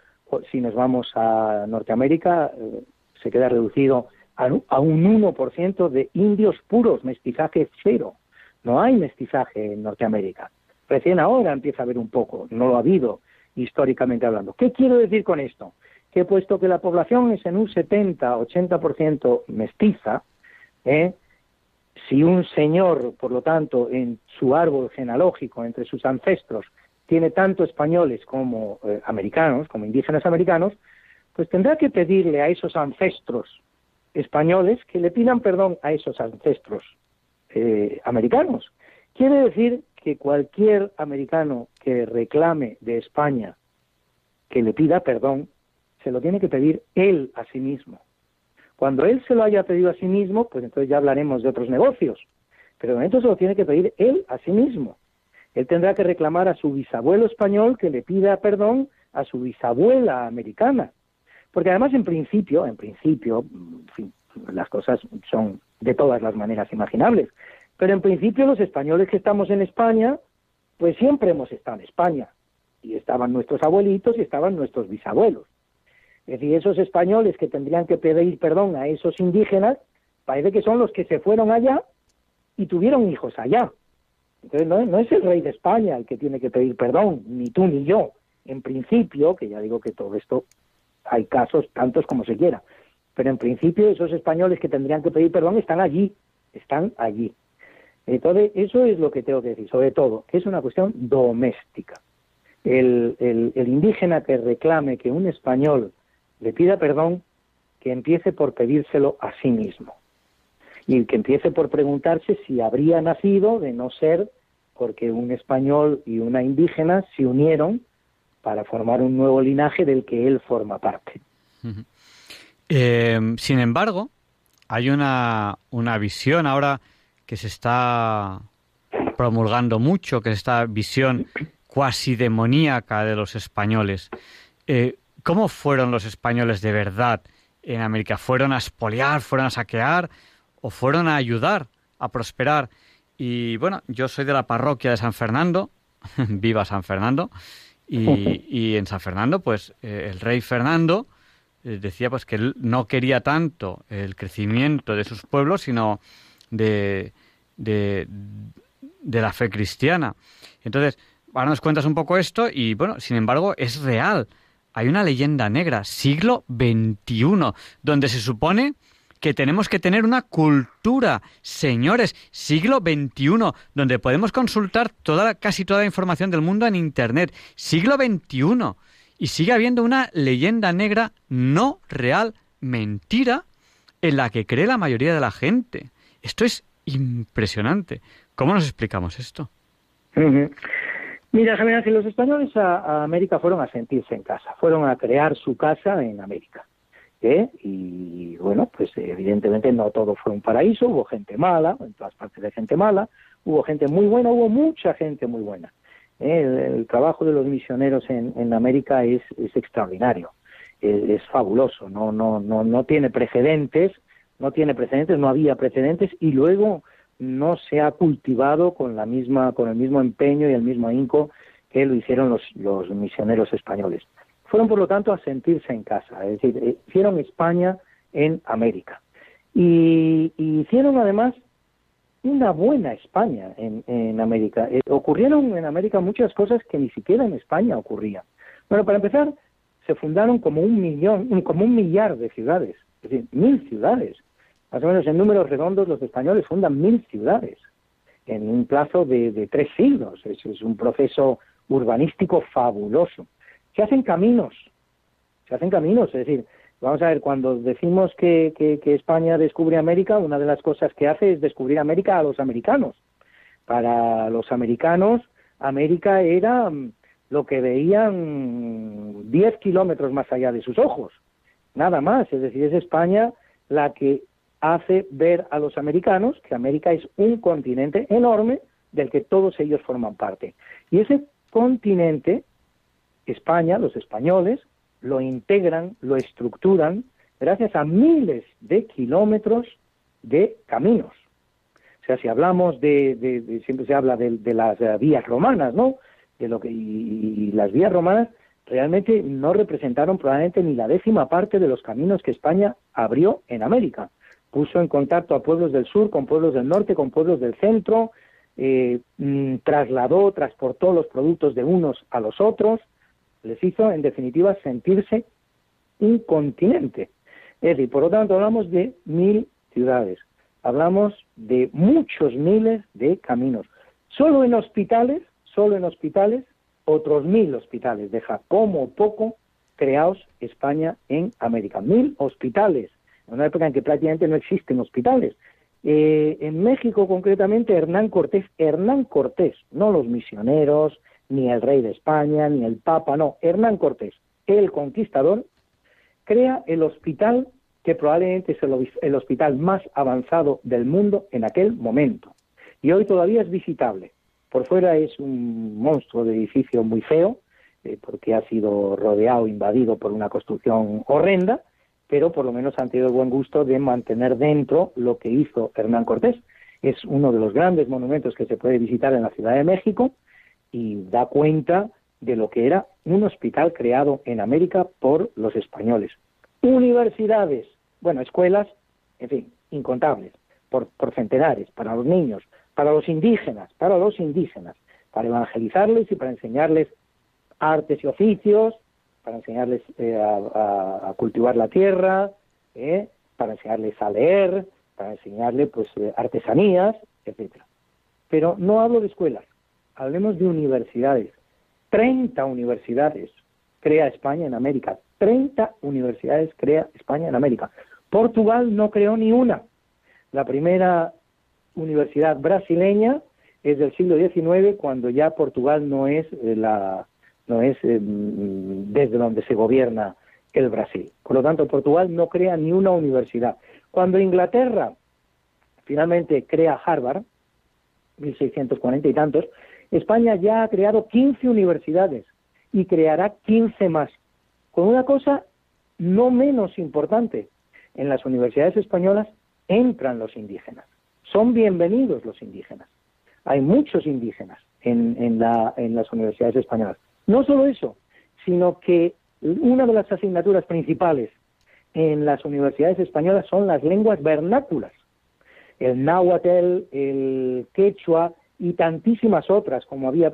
[SPEAKER 2] si nos vamos a Norteamérica, eh, se queda reducido a, un 1% de indios puros, mestizaje cero. No hay mestizaje en Norteamérica. Recién ahora empieza a haber un poco, no lo ha habido históricamente hablando. ¿Qué quiero decir con esto? Que puesto que la población es en un 70-80% mestiza, ¿eh? si un señor, por lo tanto, en su árbol genealógico, entre sus ancestros, tiene tanto españoles como eh, americanos, como indígenas americanos, pues tendrá que pedirle a esos ancestros españoles que le pidan perdón a esos ancestros eh, americanos. Quiere decir que cualquier americano que reclame de España que le pida perdón, se lo tiene que pedir él a sí mismo. Cuando él se lo haya pedido a sí mismo, pues entonces ya hablaremos de otros negocios. Pero de momento se lo tiene que pedir él a sí mismo él tendrá que reclamar a su bisabuelo español que le pida perdón a su bisabuela americana. Porque además, en principio, en principio, las cosas son de todas las maneras imaginables, pero en principio los españoles que estamos en España, pues siempre hemos estado en España. Y estaban nuestros abuelitos y estaban nuestros bisabuelos. Es decir, esos españoles que tendrían que pedir perdón a esos indígenas, parece que son los que se fueron allá y tuvieron hijos allá. Entonces no, es el rey de España el que tiene que pedir perdón, ni tú ni yo. En principio, que ya digo que todo esto hay casos tantos como se quiera, pero en principio esos españoles que tendrían que pedir perdón están allí, están allí. Entonces, eso es lo que tengo que decir, sobre todo, que es una cuestión doméstica. El, indígena que reclame que un español le pida perdón, que empiece por pedírselo a sí mismo y que empiece por preguntarse si habría nacido de no ser porque un español y una indígena se unieron para formar un nuevo linaje del que él forma parte.
[SPEAKER 1] Eh, sin embargo, hay una, una visión ahora que se está promulgando mucho, que es esta visión cuasi demoníaca de los españoles. Eh, ¿Cómo fueron los españoles de verdad en América? ¿Fueron a expoliar, fueron a saquear o fueron a ayudar a prosperar? Y bueno, yo soy de la parroquia de San Fernando, viva San Fernando, y, en San Fernando, pues eh, el rey Fernando eh, decía pues que él no quería tanto el crecimiento de sus pueblos, sino de, de, de la fe cristiana. Entonces, ahora nos cuentas un poco esto y bueno, sin embargo, es real. Hay una leyenda negra, siglo XXI, donde se supone que tenemos que tener una cultura, señores, siglo XXI, donde podemos consultar toda, casi toda la información del mundo en Internet, siglo XXI, y sigue habiendo una leyenda negra no real, mentira, en la que cree la mayoría de la gente. Esto es impresionante. ¿Cómo nos explicamos esto?
[SPEAKER 2] Mira, Javier, si los españoles a, América fueron a sentirse en casa, fueron a crear su casa en América. ¿eh? Y bueno, pues evidentemente no todo fue un paraíso, hubo gente mala, en todas partes de gente mala, hubo gente muy buena, hubo mucha gente muy buena. ¿eh? El, trabajo de los misioneros en, América es, extraordinario, es, es, fabuloso, no, no, no, no tiene precedentes, no tiene precedentes, no había precedentes, y luego no se ha cultivado con la misma con el mismo empeño y el mismo ahínco que lo hicieron los, los misioneros españoles. Fueron, por lo tanto, a sentirse en casa, es decir, eh, hicieron España en América. Y, hicieron, además, una buena España en, América. Eh, ocurrieron en América muchas cosas que ni siquiera en España ocurrían. Bueno, para empezar, se fundaron como un millón, como un millar de ciudades, es decir, mil ciudades más o menos en números redondos, los españoles fundan mil ciudades en un plazo de, tres siglos. Es un proceso urbanístico fabuloso. Se hacen caminos, se hacen caminos, es decir, vamos a ver, cuando decimos que, que, España descubre América, una de las cosas que hace es descubrir América a los americanos. Para los americanos, América era mm, lo que veían 10 kilómetros más allá de sus ojos, nada más, es decir, es España la que hace ver a los americanos que América es un continente enorme del que todos ellos forman parte. Y ese continente, España, los españoles, lo integran, lo estructuran gracias a miles de kilómetros de caminos. O sea, si hablamos de, siempre se habla de, las eh, vías romanas, ¿no? De lo que y las vías romanas realmente no representaron probablemente ni la décima parte de los caminos que España abrió en América puso en contacto a pueblos del sur con pueblos del norte, con pueblos del centro, eh, mm, trasladó, transportó los productos de unos a los otros, les hizo, en definitiva, sentirse un continente. Es decir, por lo tanto, hablamos de mil ciudades, hablamos de muchos miles de caminos. Solo en hospitales, solo en hospitales, otros mil hospitales. Deja como poco creados España en América. Mil hospitales una época en que prácticamente no existen hospitales. Eh, en México, concretamente, Hernán Cortés, Hernán Cortés, no los misioneros, ni el rey de España, ni el Papa, no, Hernán Cortés, el conquistador, crea el hospital que probablemente es el, hospital más avanzado del mundo en aquel momento. Y hoy todavía es visitable. Por fuera es un monstruo de edificio muy feo, eh, porque ha sido rodeado, invadido por una construcción horrenda, pero por lo menos han tenido el buen gusto de mantener dentro lo que hizo Hernán Cortés. Es uno de los grandes monumentos que se puede visitar en la Ciudad de México y da cuenta de lo que era un hospital creado en América por los españoles. Universidades, bueno, escuelas, en fin, incontables, por, por centenares, para los niños, para los indígenas, para los indígenas, para evangelizarles y para enseñarles artes y oficios, para enseñarles eh, a, cultivar la tierra, eh, para enseñarles a leer, para enseñarles pues eh, artesanías, etcétera. Pero no hablo de escuelas, hablemos de universidades. 30 universidades crea España en América. 30 universidades crea España en América. Portugal no creó ni una. La primera universidad brasileña es del siglo XIX, cuando ya Portugal no es la, no es eh, desde donde se gobierna el Brasil. Por lo tanto, Portugal no crea ni una universidad. Cuando Inglaterra finalmente crea Harvard, 1640 y tantos, España ya ha creado 15 universidades y creará 15 más, con una cosa no menos importante. En las universidades españolas entran los indígenas, son bienvenidos los indígenas. Hay muchos indígenas en, en, la, en las universidades españolas. No solo eso, sino que una de las asignaturas principales en las universidades españolas son las lenguas vernáculas, el náhuatl, el quechua y tantísimas otras, como había.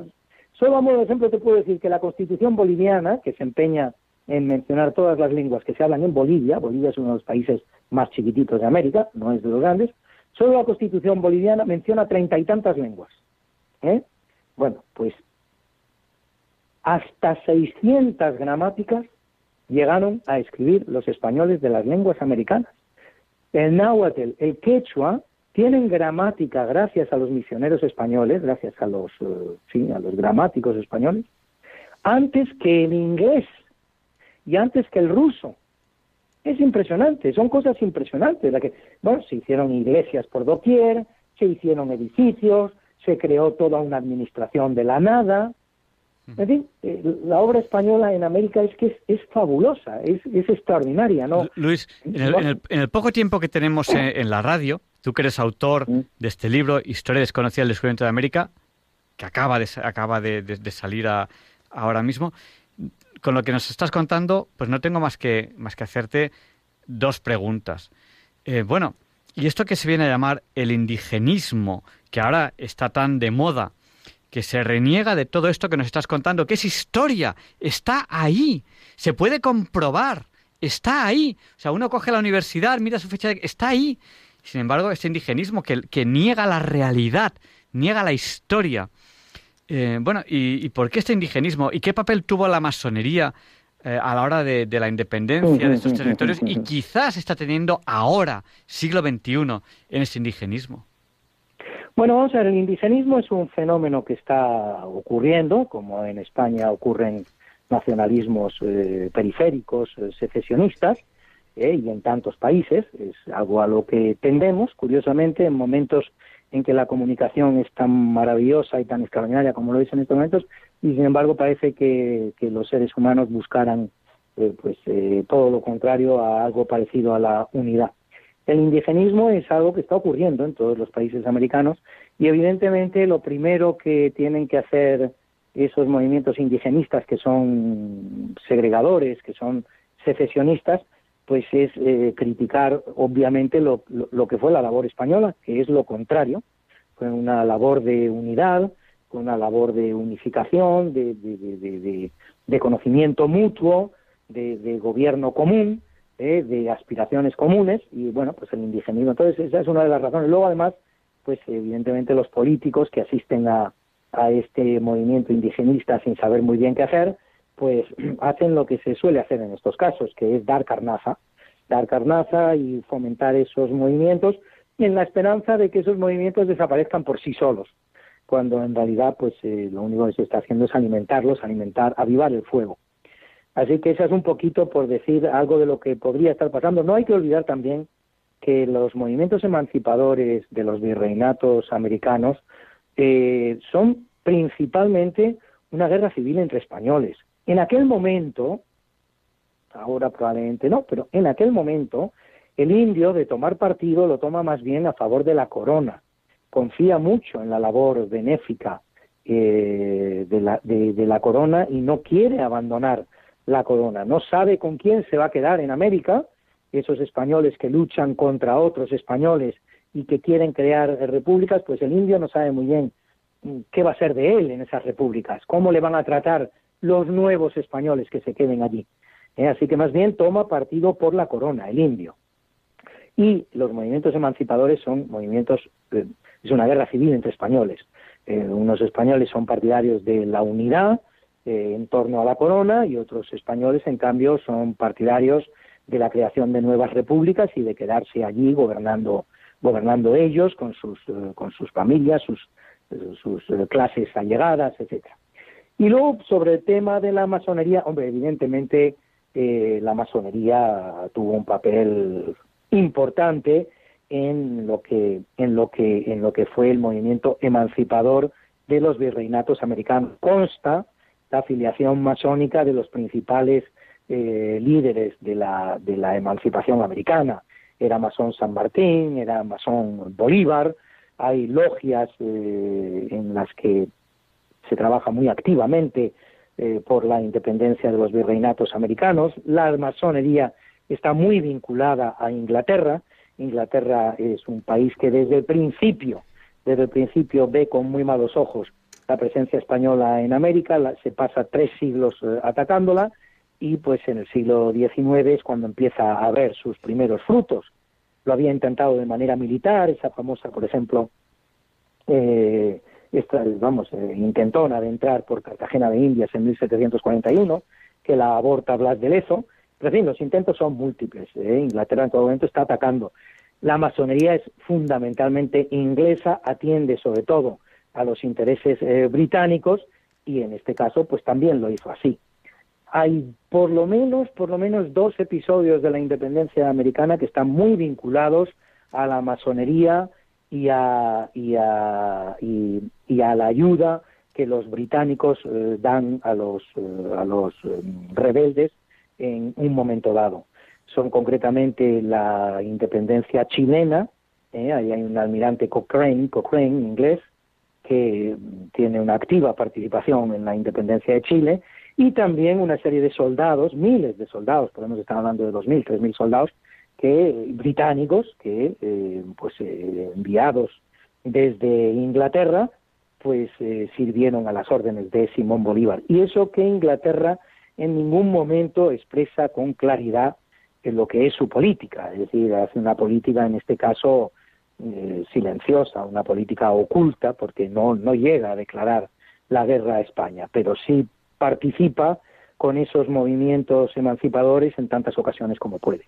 [SPEAKER 2] Solo a modo de ejemplo te puedo decir que la Constitución boliviana, que se empeña en mencionar todas las lenguas que se hablan en Bolivia, Bolivia es uno de los países más chiquititos de América, no es de los grandes, solo la Constitución boliviana menciona treinta y tantas lenguas. ¿eh? Bueno, pues hasta 600 gramáticas llegaron a escribir los españoles de las lenguas americanas. El náhuatl, el quechua, tienen gramática gracias a los misioneros españoles, gracias a los, eh, a los gramáticos españoles, antes que el inglés y antes que el ruso. Es impresionante, son cosas impresionantes. La que, bueno, se hicieron iglesias por doquier, se hicieron edificios, se creó toda una administración de la nada, en fin, eh, la obra española en América es que es, fabulosa, es, extraordinaria, ¿no?
[SPEAKER 1] Luis, en el, poco tiempo que tenemos en, la radio, tú que eres autor de este libro, Historia desconocida del descubrimiento de América, que acaba de, acaba de, salir ahora mismo, con lo que nos estás contando, pues no tengo más que, más que hacerte dos preguntas. Eh, bueno, ¿y esto que se viene a llamar el indigenismo, que ahora está tan de moda? Que se reniega de todo esto que nos estás contando, que es historia, está ahí, se puede comprobar, está ahí. O sea, uno coge la universidad, mira su fecha, de... está ahí. Sin embargo, este indigenismo que, que niega la realidad, niega la historia. Eh, bueno, y, por qué este indigenismo? ¿Y qué papel tuvo la masonería eh, a la hora de, la independencia de estos territorios? Y quizás está teniendo ahora, siglo XXI, en este indigenismo.
[SPEAKER 2] Bueno, vamos a ver, el indigenismo es un fenómeno que está ocurriendo, como en España ocurren nacionalismos eh, periféricos, eh, secesionistas, eh, y en tantos países, es algo a lo que tendemos, curiosamente, en momentos en que la comunicación es tan maravillosa y tan extraordinaria como lo es en estos momentos, y sin embargo parece que, que los seres humanos buscaran pues todo lo contrario a algo parecido a la unidad. El indigenismo es algo que está ocurriendo en todos los países americanos y evidentemente lo primero que tienen que hacer esos movimientos indigenistas que son segregadores, que son secesionistas, pues es eh, criticar obviamente lo, que fue la labor española, que es lo contrario. Fue una labor de unidad, una labor de unificación, de, de conocimiento mutuo, de, gobierno común, eh, de aspiraciones comunes y bueno, pues el indigenismo. Entonces esa es una de las razones. Luego además, pues evidentemente los políticos que asisten a, a este movimiento indigenista sin saber muy bien qué hacer, pues hacen lo que se suele hacer en estos casos, que es dar carnaza, dar carnaza y fomentar esos movimientos en la esperanza de que esos movimientos desaparezcan por sí solos, cuando en realidad pues eh, lo único que se está haciendo es alimentarlos, alimentar, avivar el fuego. Así que eso es un poquito por decir algo de lo que podría estar pasando. No hay que olvidar también que los movimientos emancipadores de los virreinatos americanos eh, son principalmente una guerra civil entre españoles. En aquel momento, ahora probablemente no, pero en aquel momento el indio de tomar partido lo toma más bien a favor de la corona. Confía mucho en la labor benéfica eh, de, la, de la corona y no quiere abandonar la corona. No sabe con quién se va a quedar en América, esos españoles que luchan contra otros españoles y que quieren crear repúblicas, pues el indio no sabe muy bien mm, qué va a ser de él en esas repúblicas, cómo le van a tratar los nuevos españoles que se queden allí. ¿Eh? Así que más bien toma partido por la corona, el indio. Y los movimientos emancipadores son movimientos, eh, es una guerra civil entre españoles. Eh, unos españoles son partidarios de la unidad, eh, en torno a la corona y otros españoles, en cambio, son partidarios de la creación de nuevas repúblicas y de quedarse allí gobernando, gobernando ellos con sus, eh, con sus familias, sus, sus eh, clases allegadas, etcétera. Y luego, sobre el tema de la masonería, hombre, evidentemente eh, la masonería tuvo un papel importante en lo que en lo que en lo que fue el movimiento emancipador de los virreinatos americanos consta la afiliación masónica de los principales eh, líderes de la de la emancipación americana. Era masón San Martín era masón Bolívar. Hay logias eh, en las que se trabaja muy activamente eh, por la independencia de los virreinatos americanos. La masonería está muy vinculada a Inglaterra. Inglaterra es un país que desde el principio, desde el principio ve con muy malos ojos la presencia española en América, se pasa tres siglos eh, atacándola y pues en el siglo XIX es cuando empieza a ver sus primeros frutos. Lo había intentado de manera militar, esa famosa, por ejemplo, eh, esta, vamos, eh, intentó adentrar por Cartagena de Indias en 1741, que la aborta Blas de Lezo, pero en fin, los intentos son múltiples. ¿eh? Inglaterra en todo momento está atacando. La masonería es fundamentalmente inglesa, atiende sobre todo a los intereses eh, británicos y en este caso pues también lo hizo así. Hay por lo menos, por lo menos dos episodios de la independencia americana que están muy vinculados a la masonería y a, y a, y, a la ayuda que los británicos eh, dan a los, a los rebeldes en un momento dado. Son concretamente la independencia chilena, ¿eh? ahí hay un almirante Cochrane, Cochrane inglés, que tiene una activa participación en la independencia de Chile, y también una serie de soldados, miles de soldados, podemos estar hablando de dos mil, tres mil soldados, que británicos, que eh, pues eh, enviados desde Inglaterra, pues sirvieron a las órdenes de Simón Bolívar. Y eso que Inglaterra en ningún momento expresa con claridad lo que es su política, es decir, hace una política en este caso eh, silenciosa, una política oculta, porque no, no llega a declarar la guerra a España, pero sí participa con esos movimientos emancipadores en tantas ocasiones como puede.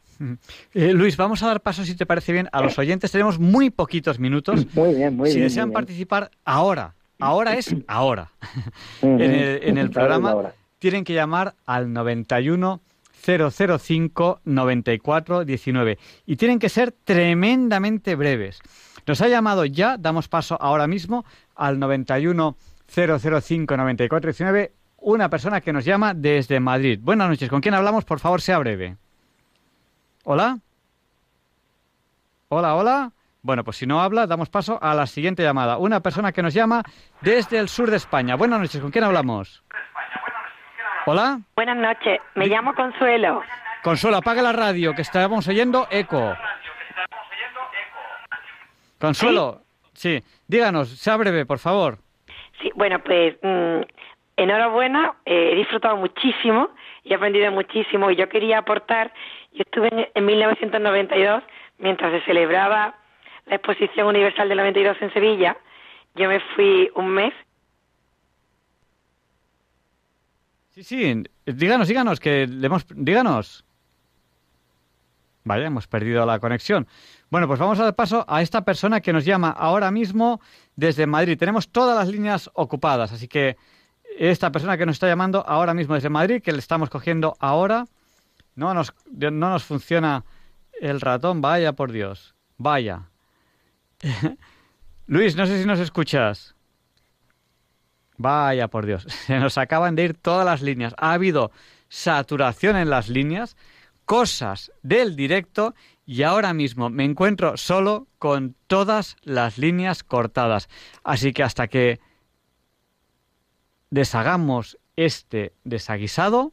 [SPEAKER 1] Eh, Luis, vamos a dar paso, si te parece bien, a los oyentes. Tenemos muy poquitos minutos.
[SPEAKER 2] Muy bien, muy
[SPEAKER 1] si
[SPEAKER 2] bien.
[SPEAKER 1] Si desean participar ahora, ahora es ahora, en el, en el programa tienen que llamar al 91 005 94 19 y tienen que ser tremendamente breves. Nos ha llamado ya, damos paso ahora mismo al 91 005 94 19 una persona que nos llama desde Madrid. Buenas noches, ¿con quién hablamos? Por favor, sea breve. ¿Hola? Hola, hola. Bueno, pues si no habla, damos paso a la siguiente llamada. Una persona que nos llama desde el sur de España. Buenas noches, ¿con quién hablamos? Hola.
[SPEAKER 3] Buenas noches, me llamo Consuelo.
[SPEAKER 1] Consuelo, apaga la radio, que estamos oyendo eco. Consuelo, ¿Sí? díganos, sea breve, por favor.
[SPEAKER 3] Sí, bueno, pues mm, enhorabuena, eh, he disfrutado muchísimo y he aprendido muchísimo y yo quería aportar, yo estuve en, en 1992, mientras se celebraba la Exposición Universal del 92 en Sevilla, yo me fui un mes
[SPEAKER 1] Sí, sí, díganos, díganos, que le hemos... Díganos. Vale, hemos perdido la conexión. Bueno, pues vamos a dar paso a esta persona que nos llama ahora mismo desde Madrid. Tenemos todas las líneas ocupadas, así que esta persona que nos está llamando ahora mismo desde Madrid, que le estamos cogiendo ahora, no nos, no nos funciona el ratón, vaya por Dios, vaya. Luis, no sé si nos escuchas. Vaya por Dios, se nos acaban de ir todas las líneas. Ha habido saturación en las líneas, cosas del directo y ahora mismo me encuentro solo con todas las líneas cortadas. Así que hasta que deshagamos este desaguisado,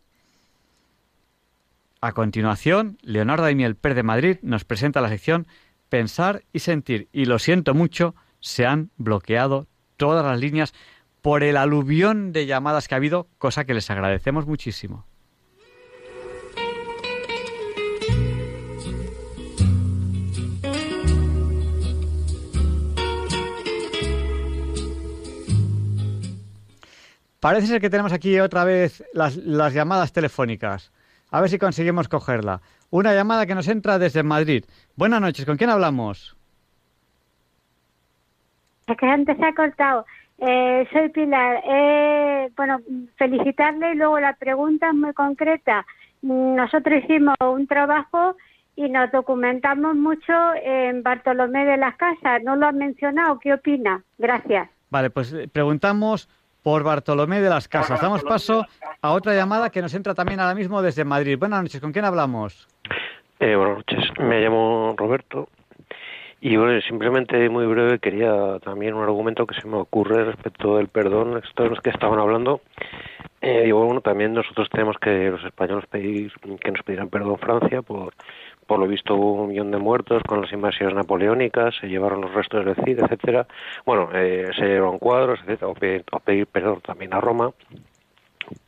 [SPEAKER 1] a continuación, Leonardo Daimiel Per de Madrid nos presenta la sección Pensar y Sentir. Y lo siento mucho, se han bloqueado todas las líneas por el aluvión de llamadas que ha habido, cosa que les agradecemos muchísimo. Parece ser que tenemos aquí otra vez las, llamadas telefónicas. A ver si conseguimos cogerla. Una llamada que nos entra desde Madrid. Buenas noches, ¿con quién hablamos?
[SPEAKER 4] Es que antes se ha cortado. Eh, soy Pilar. Eh, bueno, felicitarle y luego la pregunta es muy concreta. nosotros hicimos un trabajo y nos documentamos mucho en Bartolomé de las Casas. No lo han mencionado. ¿Qué opina? Gracias.
[SPEAKER 1] Vale, pues eh, preguntamos por Bartolomé de las Casas. Damos paso a otra llamada que nos entra también ahora mismo desde Madrid. Buenas noches, ¿con quién hablamos?
[SPEAKER 5] Eh, buenas noches, me llamo Roberto y bueno, simplemente muy breve quería también un argumento que se me ocurre respecto del perdón, estos los que estaban hablando. Eh, digo, bueno, también nosotros tenemos que los españoles pedir que nos pidieran perdón Francia por por lo visto hubo un millón de muertos con las invasiones napoleónicas, se llevaron los restos del Cid, etcétera. Bueno, eh, se llevaron cuadros, etcétera, o pedir, perdón también a Roma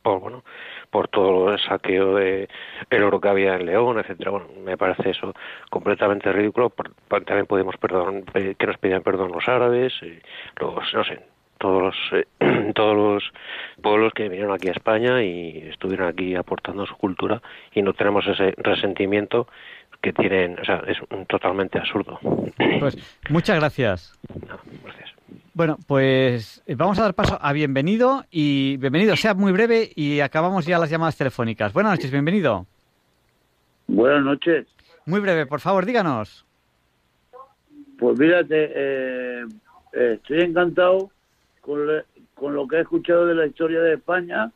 [SPEAKER 5] por bueno por todo el saqueo de el oro que había en León, etcétera. Bueno, me parece eso completamente ridículo. también podemos perdón que nos pidan perdón los árabes, los no sé, todos los eh, todos los pueblos que vinieron aquí a España y estuvieron aquí aportando su cultura y no tenemos ese resentimiento que tienen, o sea, es totalmente absurdo.
[SPEAKER 1] Pues muchas gracias. gracias. Bueno, pues eh, vamos a dar paso a bienvenido y bienvenido, sea muy breve y acabamos ya las llamadas telefónicas. Buenas noches, bienvenido.
[SPEAKER 6] Buenas noches.
[SPEAKER 1] Muy breve, por favor, díganos.
[SPEAKER 6] Pues mírate, eh, estoy encantado con, con lo que he escuchado de la historia de España,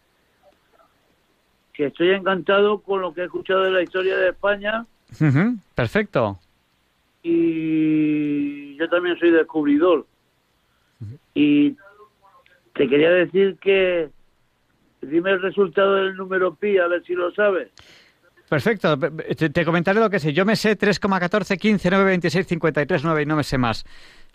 [SPEAKER 6] que estoy encantado con lo que he escuchado de la historia de España
[SPEAKER 1] perfecto.
[SPEAKER 6] Y yo también soy descubridor. Y te quería decir que dime el resultado del número pi, a ver si lo sabes.
[SPEAKER 1] Perfecto, te, comentaré lo que sé. Yo me sé 3,14, 15, 9, 26, 53, 9 y no me sé más.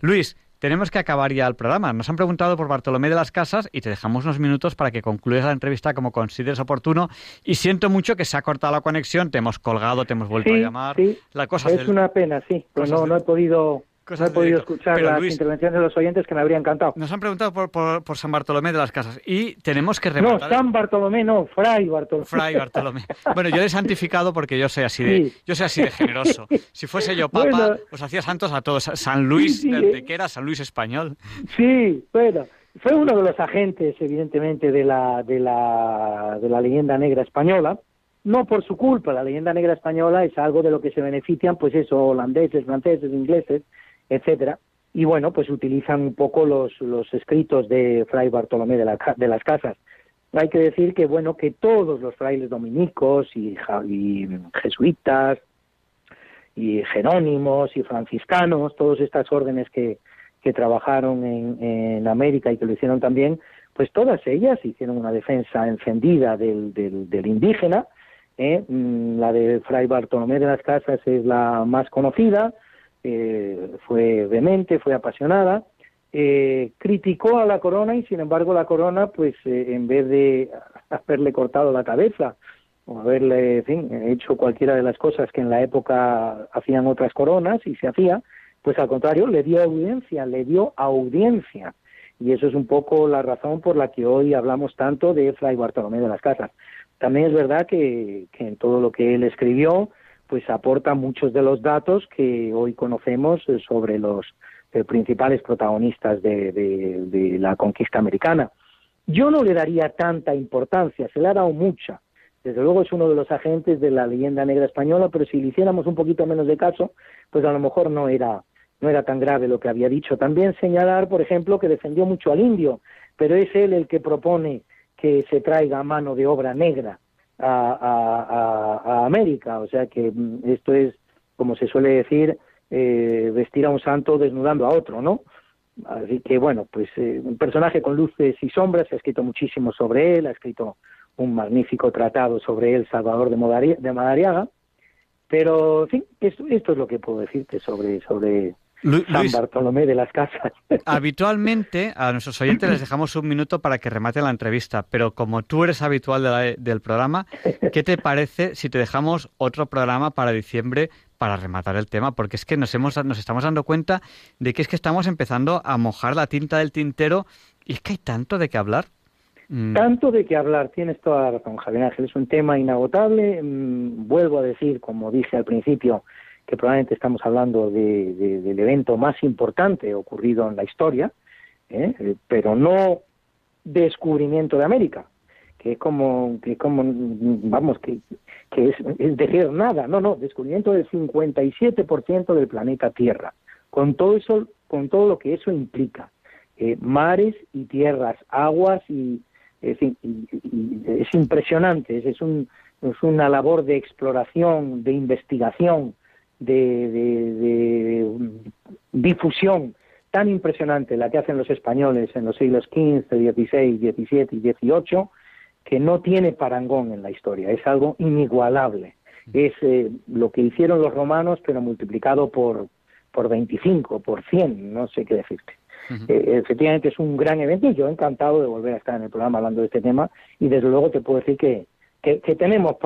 [SPEAKER 1] Luis, tenemos que acabar ya el programa. Nos han preguntado por Bartolomé de las Casas y te dejamos unos minutos para que concluyas la entrevista como consideres oportuno. Y siento mucho que se ha cortado la conexión, te hemos colgado, te hemos vuelto a llamar.
[SPEAKER 2] Sí, la cosa es una pena, sí, pero no, no he podido no he podido escuchar las intervenciones de los oyentes que me habrían encantado.
[SPEAKER 1] Nos han preguntado por, por, San Bartolomé de las Casas y tenemos que
[SPEAKER 2] rematar. No, San Bartolomé, no, Fray Bartolomé.
[SPEAKER 1] Fray Bartolomé. Bueno, yo le he santificado porque yo soy así de, yo soy así de generoso. Si fuese yo papa, os hacía santos a todos. San Luis sí, del Pequera, San Luis español.
[SPEAKER 2] Sí, bueno, fue uno de los agentes, evidentemente, de la, de la, de la leyenda negra española no por su culpa, la leyenda negra española es algo de lo que se benefician, pues eso, holandeses, franceses, ingleses, etcétera. Y bueno, pues utilizan un poco los, los escritos de Fray Bartolomé de, la, de las Casas. Hay que decir que bueno que todos los frailes dominicos y, jesuitas y jerónimos y franciscanos, todas estas órdenes que, que trabajaron en, en, América y que lo hicieron también, pues todas ellas hicieron una defensa encendida del, del, del indígena. ¿eh? Mm, la de Fray Bartolomé de las Casas es la más conocida, fue vehemente, fue apasionada, eh, criticó a la corona y sin embargo la corona, pues eh, en vez de haberle cortado la cabeza o haberle, hecho cualquiera de las cosas que en la época hacían otras coronas y se hacía, pues al contrario, le dio audiencia, le dio audiencia. Y eso es un poco la razón por la que hoy hablamos tanto de Fray Bartolomé de las Casas. También es verdad que, que en todo lo que él escribió, pues aporta muchos de los datos que hoy conocemos eh, sobre los eh, principales protagonistas de, la conquista americana. Yo no le daría tanta importancia, se le ha dado mucha. Desde luego es uno de los agentes de la leyenda negra española, pero si le hiciéramos un poquito menos de caso, pues a lo mejor no era, no era tan grave lo que había dicho. También señalar, por ejemplo, que defendió mucho al indio, pero es él el que propone que se traiga mano de obra negra a, a, América. O sea que mm, esto es, como se suele decir, eh, vestir a un santo desnudando a otro, ¿no? Así que bueno, pues eh, un personaje con luces y sombras, ha escrito muchísimo sobre él, ha escrito un magnífico tratado sobre él, Salvador de, de Madariaga, pero en fin, esto, esto es lo que puedo decirte sobre, sobre San Bartolomé de las Casas.
[SPEAKER 1] Habitualmente a nuestros oyentes les dejamos un minuto para que rematen la entrevista, pero como tú eres habitual del programa, ¿qué te parece si te dejamos otro programa para diciembre para rematar el tema? Porque es que nos, hemos, nos estamos dando cuenta de que es que estamos empezando a mojar la tinta del tintero y es que hay tanto de qué hablar.
[SPEAKER 2] Mm. Tanto de qué hablar, tienes toda la razón, Javier Ángel, es un tema inagotable. Mm, vuelvo a decir, como dije al principio, que probablemente estamos hablando de, del evento más importante ocurrido en la historia, ¿eh? pero no descubrimiento de América, que es como, que como vamos, que, que es, decir nada, no, no, descubrimiento del 57% del planeta Tierra, con todo eso, con todo lo que eso implica, eh, mares y tierras, aguas y, es, es impresionante, es, un, es una labor de exploración, de investigación, de, de, difusión tan impresionante la que hacen los españoles en los siglos XV, XVI, XVII y XVIII, que no tiene parangón en la historia, es algo inigualable. Es eh, lo que hicieron los romanos, pero multiplicado por, por 25, por 100, no sé qué decirte. Eh, efectivamente es un gran evento y yo encantado de volver a estar en el programa hablando de este tema y desde luego te puedo decir que, que, tenemos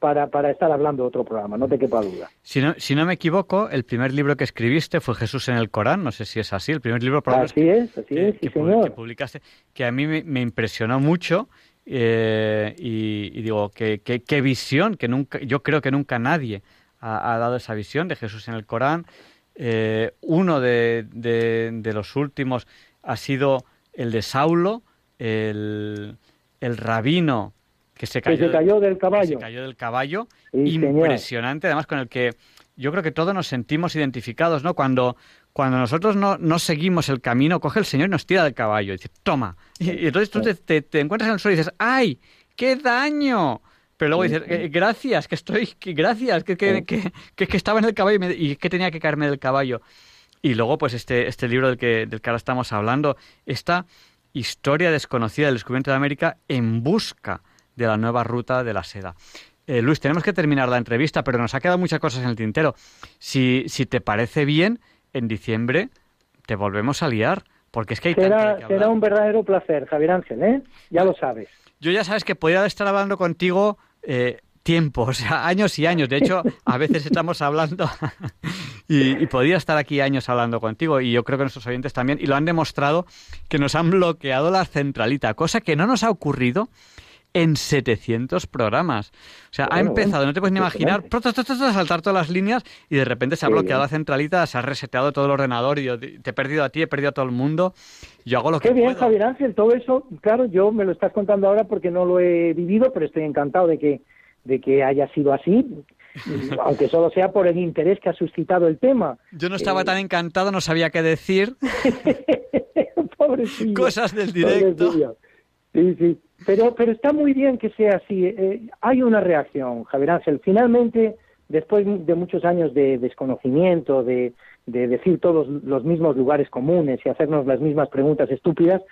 [SPEAKER 2] para, para estar hablando de otro programa, no te quepa duda.
[SPEAKER 1] Si no, si no me equivoco, el primer libro que escribiste fue Jesús en el Corán, no sé si es así, el primer libro
[SPEAKER 2] así es, así es, sí, señor.
[SPEAKER 1] que publicaste, que a mí me impresionó mucho eh, y, digo, qué, qué, visión, que nunca, yo creo que nunca nadie ha, dado esa visión de Jesús en el Corán. Eh, uno de, de, los últimos ha sido el de Saulo, el, el rabino que se cayó,
[SPEAKER 2] del caballo.
[SPEAKER 1] se cayó del caballo. impresionante, además con el que yo creo que todos nos sentimos identificados, ¿no? Cuando, cuando nosotros no, no seguimos el camino, coge el Señor y nos tira del caballo y dice, toma. Y, entonces tú te, te, encuentras en el suelo y dices, ¡ay! ¡Qué daño! Pero luego dices, eh, gracias, que estoy, que, gracias, que, que, que, que, estaba en el caballo y, que tenía que caerme del caballo. Y luego, pues este, este libro del que, del que ahora estamos hablando, esta historia desconocida del descubrimiento de América en busca de la nueva ruta de la seda. Eh, Luis, tenemos que terminar la entrevista, pero nos ha quedado muchas cosas en el tintero. Si, si te parece bien, en diciembre te volvemos a liar, porque es que hay
[SPEAKER 2] será, que será un verdadero placer, Javier Ángel, ¿eh? Ya lo sabes.
[SPEAKER 1] Yo ya sabes que podría estar hablando contigo eh, tiempo, o sea, años y años. De hecho, a veces estamos hablando y, y, podría estar aquí años hablando contigo y yo creo que nuestros oyentes también, y lo han demostrado que nos han bloqueado la centralita, cosa que no nos ha ocurrido en 700 programas. O sea, ha empezado, no te puedes ni imaginar, a saltar todas las líneas y de repente se ha bloqueado la centralita, se ha reseteado todo el ordenador y yo te he perdido a ti, he perdido a todo el mundo. Yo hago lo
[SPEAKER 2] Qué
[SPEAKER 1] que
[SPEAKER 2] bien, Javier Ángel, todo eso, claro, yo me lo estás contando ahora porque no lo he vivido, pero estoy encantado de que, de que haya sido así. aunque solo sea por el interés que ha suscitado el tema.
[SPEAKER 1] Yo no estaba eh, tan encantado, no sabía qué decir. Cosas del directo.
[SPEAKER 2] Sí, sí. Pero, pero está muy bien que sea así. Eh, hay una reacción, Javier Ángel. Finalmente, después de muchos años de desconocimiento, de, de decir todos los mismos lugares comunes y hacernos las mismas preguntas estúpidas,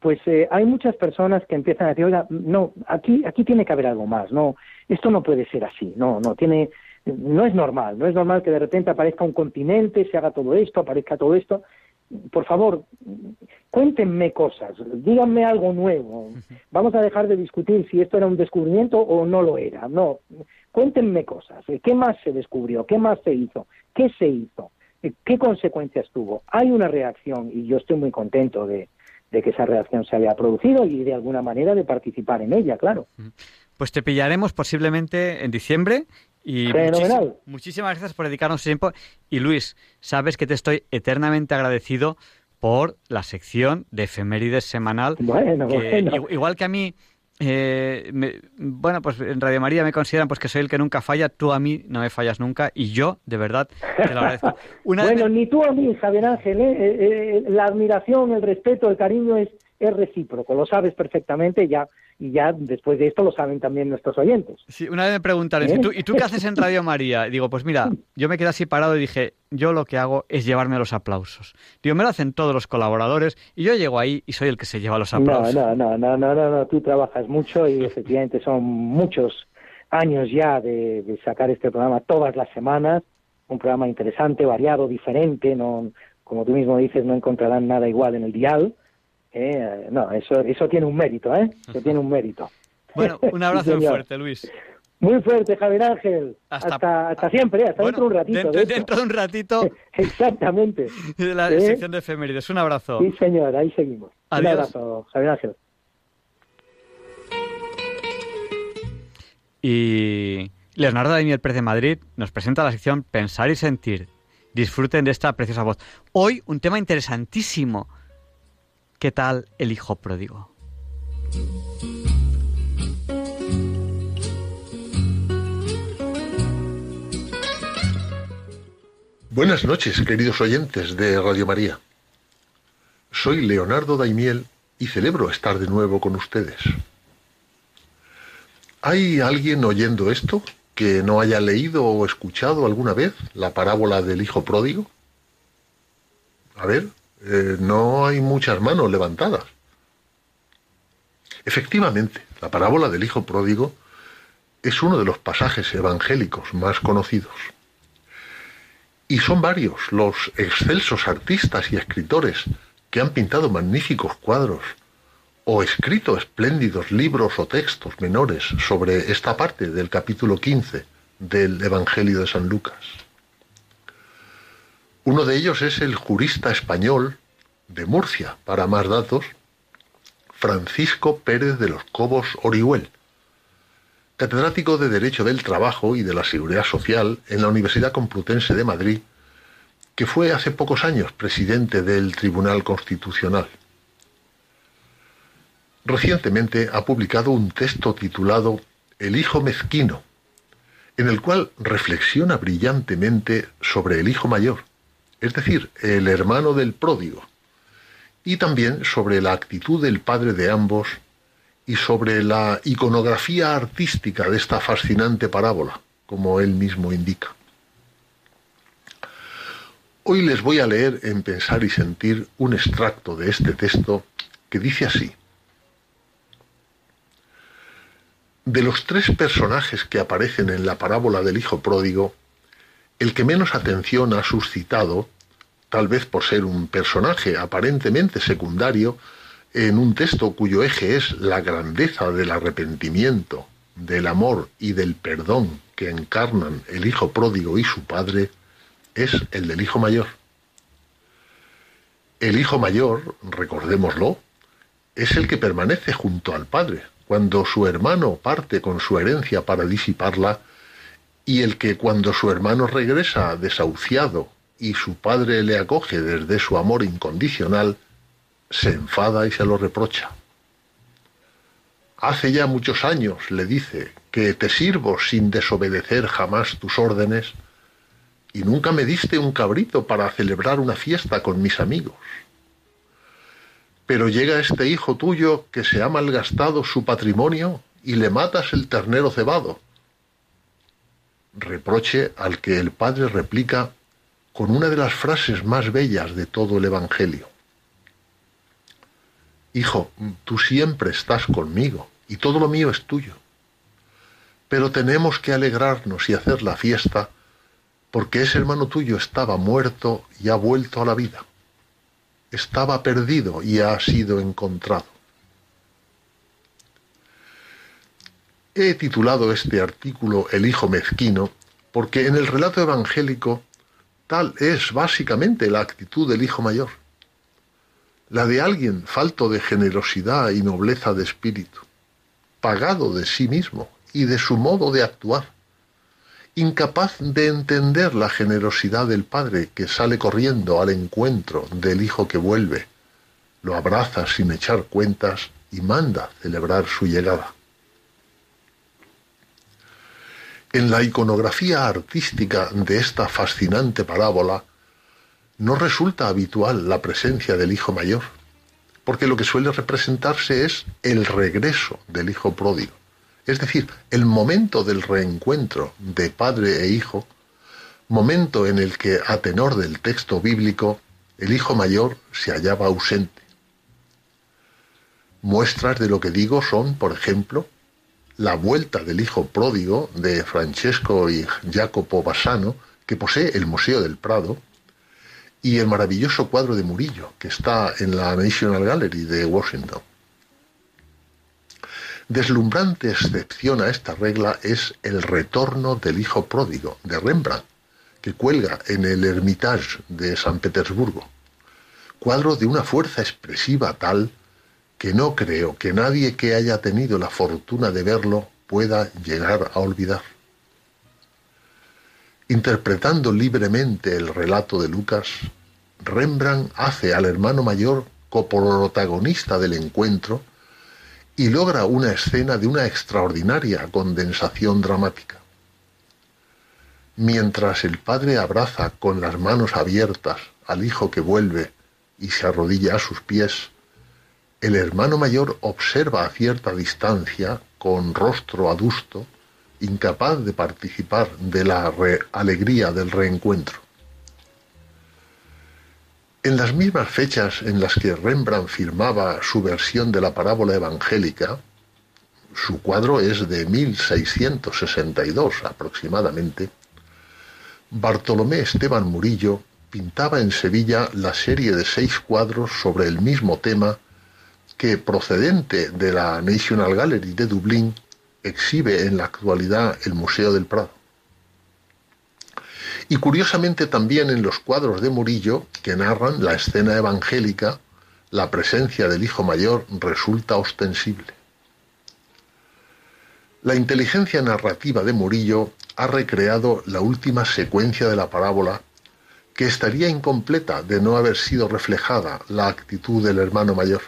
[SPEAKER 2] pues eh, hay muchas personas que empiezan a decir, oiga, no, aquí, aquí tiene que haber algo más, no, esto no puede ser así, no, no, tiene, no es normal, no es normal que de repente aparezca un continente, se haga todo esto, aparezca todo esto, por favor, cuéntenme cosas, díganme algo nuevo. Vamos a dejar de discutir si esto era un descubrimiento o no lo era. No, cuéntenme cosas. ¿Qué más se descubrió? ¿Qué más se hizo? ¿Qué se hizo? ¿Qué consecuencias tuvo? Hay una reacción y yo estoy muy contento de, de que esa reacción se haya producido y de alguna manera de participar en ella, claro.
[SPEAKER 1] Pues te pillaremos posiblemente en diciembre y
[SPEAKER 2] Fenomenal.
[SPEAKER 1] muchísimas gracias por dedicarnos tiempo. Y Luis, sabes que te estoy eternamente agradecido por la sección de efemérides semanal.
[SPEAKER 2] Bueno, bueno.
[SPEAKER 1] Igual que a mí, eh, bueno, pues en Radio María me consideran pues que soy el que nunca falla, tú a mí no me fallas nunca y yo, de verdad, te lo agradezco.
[SPEAKER 2] bueno, ni tú a mí, Javier Ángel, ¿eh? Eh, la admiración, el respeto, el cariño es, es recíproco, lo sabes perfectamente ya y ya después de esto lo saben también nuestros oyentes.
[SPEAKER 1] Sí, una vez me preguntaron, ¿y, tú, ¿y tú qué haces en Radio María? Y digo, pues mira, yo me quedé así parado y dije, yo lo que hago es llevarme los aplausos. Digo, me lo hacen todos los colaboradores y yo llego ahí y soy el que se lleva los aplausos.
[SPEAKER 2] No, no, no, no, no, no, tú trabajas mucho y efectivamente son muchos años ya de, de sacar este programa todas las semanas, un programa interesante, variado, diferente, no, como tú mismo dices, no encontrarán nada igual en el dial eh, no, eso, eso tiene un mérito, ¿eh? Eso tiene un mérito.
[SPEAKER 1] Bueno, un abrazo muy fuerte, Luis.
[SPEAKER 2] Muy fuerte, Javier Ángel. Hasta, hasta, siempre, hasta dentro de un ratito.
[SPEAKER 1] Dentro de, un ratito.
[SPEAKER 2] Exactamente.
[SPEAKER 1] De la ¿Eh? sección de efemérides. Un abrazo.
[SPEAKER 2] Sí, señor, ahí seguimos. Un abrazo, Javier Ángel.
[SPEAKER 1] Y Leonardo Daniel Pérez de Madrid nos presenta la sección Pensar y Sentir. Disfruten de esta preciosa voz. Hoy un tema interesantísimo ¿Qué tal el hijo pródigo?
[SPEAKER 7] Buenas noches, queridos oyentes de Radio María. Soy Leonardo Daimiel y celebro estar de nuevo con ustedes. ¿Hay alguien oyendo esto que no haya leído o escuchado alguna vez la parábola del hijo pródigo? A ver, eh, no hay muchas manos levantadas. Efectivamente, la parábola del Hijo Pródigo es uno de los pasajes evangélicos más conocidos. Y son varios los excelsos artistas y escritores que han pintado magníficos cuadros o escrito espléndidos libros o textos menores sobre esta parte del capítulo 15 del Evangelio de San Lucas. Uno de ellos es el jurista español de Murcia, para más datos, Francisco Pérez de los Cobos Orihuel, catedrático de Derecho del Trabajo y de la Seguridad Social en la Universidad Complutense de Madrid, que fue hace pocos años presidente del Tribunal Constitucional. Recientemente ha publicado un texto titulado El Hijo Mezquino, en el cual reflexiona brillantemente sobre el hijo mayor, es decir, el hermano del pródigo, y también sobre la actitud del padre de ambos y sobre la iconografía artística de esta fascinante parábola, como él mismo indica. Hoy les voy a leer en Pensar y Sentir un extracto de este texto que dice así. De los tres personajes que aparecen en la parábola del Hijo Pródigo, el que menos atención ha suscitado, tal vez por ser un personaje aparentemente secundario, en un texto cuyo eje es la grandeza del arrepentimiento, del amor y del perdón que encarnan el Hijo pródigo y su Padre, es el del Hijo mayor. El Hijo mayor, recordémoslo, es el que permanece junto al Padre cuando su hermano parte con su herencia para disiparla y el que cuando su hermano regresa desahuciado y su padre le acoge desde su amor incondicional, se enfada y se lo reprocha. Hace ya muchos años, le dice, que te sirvo sin desobedecer jamás tus órdenes, y nunca me diste un cabrito para celebrar una fiesta con mis amigos. Pero llega este hijo tuyo que se ha malgastado su patrimonio y le matas el ternero cebado. Reproche al que el padre replica con una de las frases más bellas de todo el Evangelio. Hijo, tú siempre estás conmigo y todo lo mío es tuyo. Pero tenemos que alegrarnos y hacer la fiesta porque ese hermano tuyo estaba muerto y ha vuelto a la vida. Estaba perdido y ha sido encontrado. He titulado este artículo El Hijo Mezquino porque en el relato evangélico tal es básicamente la actitud del Hijo Mayor la de alguien falto de generosidad y nobleza de espíritu, pagado de sí mismo y de su modo de actuar, incapaz de entender la generosidad del Padre que sale corriendo al encuentro del Hijo que vuelve, lo abraza sin echar cuentas y manda celebrar su llegada. En la iconografía artística de esta fascinante parábola, no resulta habitual la presencia del hijo mayor, porque lo que suele representarse es el regreso del hijo pródigo, es decir, el momento del reencuentro de padre e hijo, momento en el que, a tenor del texto bíblico, el hijo mayor se hallaba ausente. Muestras de lo que digo son, por ejemplo, la vuelta del hijo pródigo de Francesco y Jacopo Bassano, que posee el Museo del Prado, y el maravilloso cuadro de Murillo, que está en la National Gallery de Washington. Deslumbrante excepción a esta regla es el retorno del hijo pródigo de Rembrandt, que cuelga en el Hermitage de San Petersburgo. Cuadro de una fuerza expresiva tal que no creo que nadie que haya tenido la fortuna de verlo pueda llegar a olvidar. Interpretando libremente el relato de Lucas, Rembrandt hace al hermano mayor coprotagonista del encuentro y logra una escena de una extraordinaria condensación dramática. Mientras el padre abraza con las manos abiertas al hijo que vuelve y se arrodilla a sus pies, el hermano mayor observa a cierta distancia, con rostro adusto, incapaz de participar de la alegría del reencuentro. En las mismas fechas en las que Rembrandt firmaba su versión de la parábola evangélica, su cuadro es de 1662 aproximadamente, Bartolomé Esteban Murillo pintaba en Sevilla la serie de seis cuadros sobre el mismo tema que, procedente de la National Gallery de Dublín, exhibe en la actualidad el Museo del Prado. Y curiosamente también en los cuadros de Murillo, que narran la escena evangélica, la presencia del Hijo Mayor resulta ostensible. La inteligencia narrativa de Murillo ha recreado la última secuencia de la parábola, que estaría incompleta de no haber sido reflejada la actitud del hermano mayor.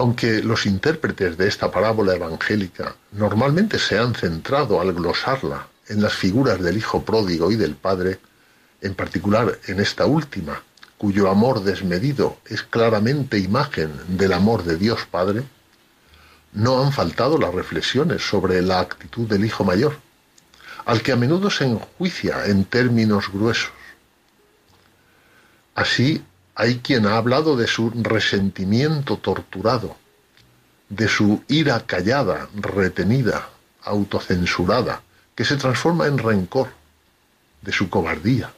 [SPEAKER 7] Aunque los intérpretes de esta parábola evangélica normalmente se han centrado al glosarla en las figuras del Hijo pródigo y del Padre, en particular en esta última, cuyo amor desmedido es claramente imagen del amor de Dios Padre, no han faltado las reflexiones sobre la actitud del Hijo mayor, al que a menudo se enjuicia en términos gruesos. Así, hay quien ha hablado de su resentimiento torturado, de su ira callada, retenida, autocensurada, que se transforma en rencor, de su cobardía.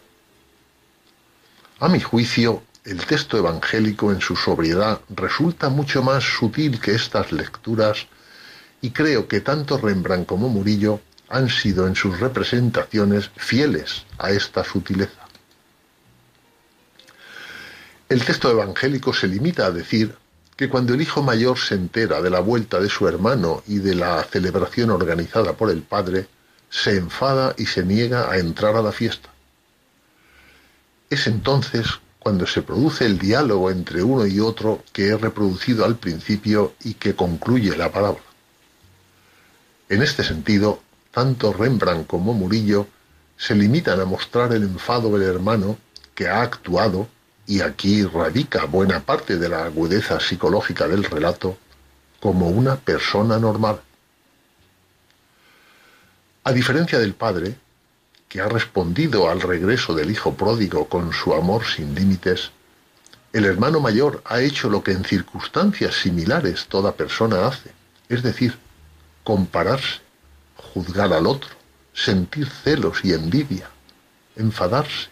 [SPEAKER 7] A mi juicio, el texto evangélico en su sobriedad resulta mucho más sutil que estas lecturas y creo que tanto Rembrandt como Murillo han sido en sus representaciones fieles a esta sutileza. El texto evangélico se limita a decir que cuando el hijo mayor se entera de la vuelta de su hermano y de la celebración organizada por el padre, se enfada y se niega a entrar a la fiesta. Es entonces cuando se produce el diálogo entre uno y otro que he reproducido al principio y que concluye la palabra. En este sentido, tanto Rembrandt como Murillo se limitan a mostrar el enfado del hermano que ha actuado y aquí radica buena parte de la agudeza psicológica del relato, como una persona normal. A diferencia del padre, que ha respondido al regreso del hijo pródigo con su amor sin límites, el hermano mayor ha hecho lo que en circunstancias similares toda persona hace, es decir, compararse, juzgar al otro, sentir celos y envidia, enfadarse,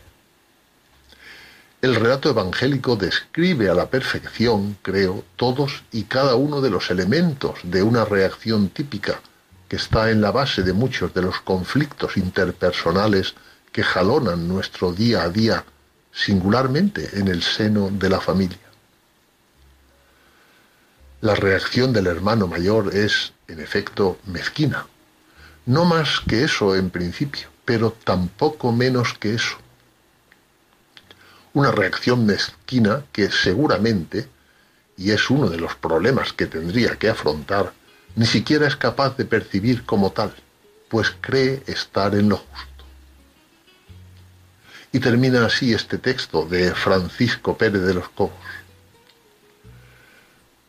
[SPEAKER 7] el relato evangélico describe a la perfección, creo, todos y cada uno de los elementos de una reacción típica que está en la base de muchos de los conflictos interpersonales que jalonan nuestro día a día, singularmente en el seno de la familia. La reacción del hermano mayor es, en efecto, mezquina. No más que eso en principio, pero tampoco menos que eso una reacción mezquina que seguramente, y es uno de los problemas que tendría que afrontar, ni siquiera es capaz de percibir como tal, pues cree estar en lo justo. Y termina así este texto de Francisco Pérez de los Cobos.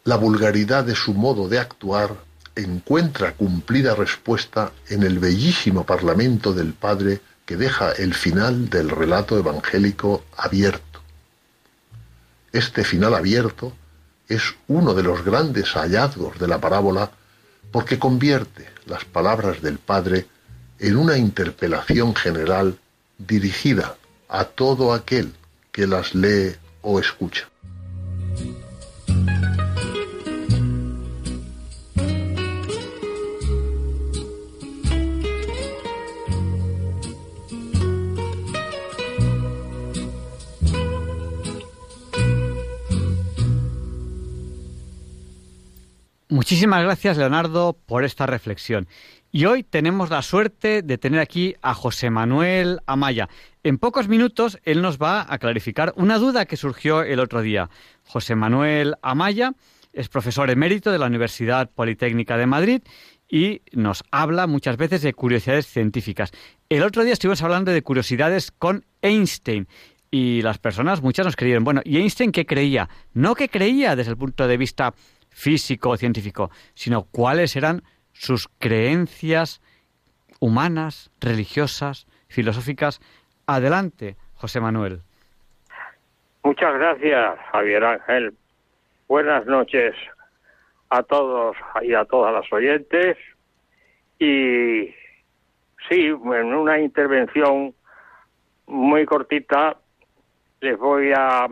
[SPEAKER 7] La vulgaridad de su modo de actuar encuentra cumplida respuesta en el bellísimo parlamento del Padre que deja el final del relato evangélico abierto. Este final abierto es uno de los grandes hallazgos de la parábola porque convierte las palabras del Padre en una interpelación general dirigida a todo aquel que las lee o escucha.
[SPEAKER 1] Muchísimas gracias, Leonardo, por esta reflexión. Y hoy tenemos la suerte de tener aquí a José Manuel Amaya. En pocos minutos él nos va a clarificar una duda que surgió el otro día. José Manuel Amaya es profesor emérito de la Universidad Politécnica de Madrid y nos habla muchas veces de curiosidades científicas. El otro día estuvimos hablando de curiosidades con Einstein y las personas, muchas nos creyeron. Bueno, ¿y Einstein qué creía? No que creía desde el punto de vista físico o científico, sino cuáles eran sus creencias humanas, religiosas, filosóficas. Adelante, José Manuel.
[SPEAKER 8] Muchas gracias, Javier Ángel. Buenas noches a todos y a todas las oyentes. Y sí, en una intervención muy cortita les voy a,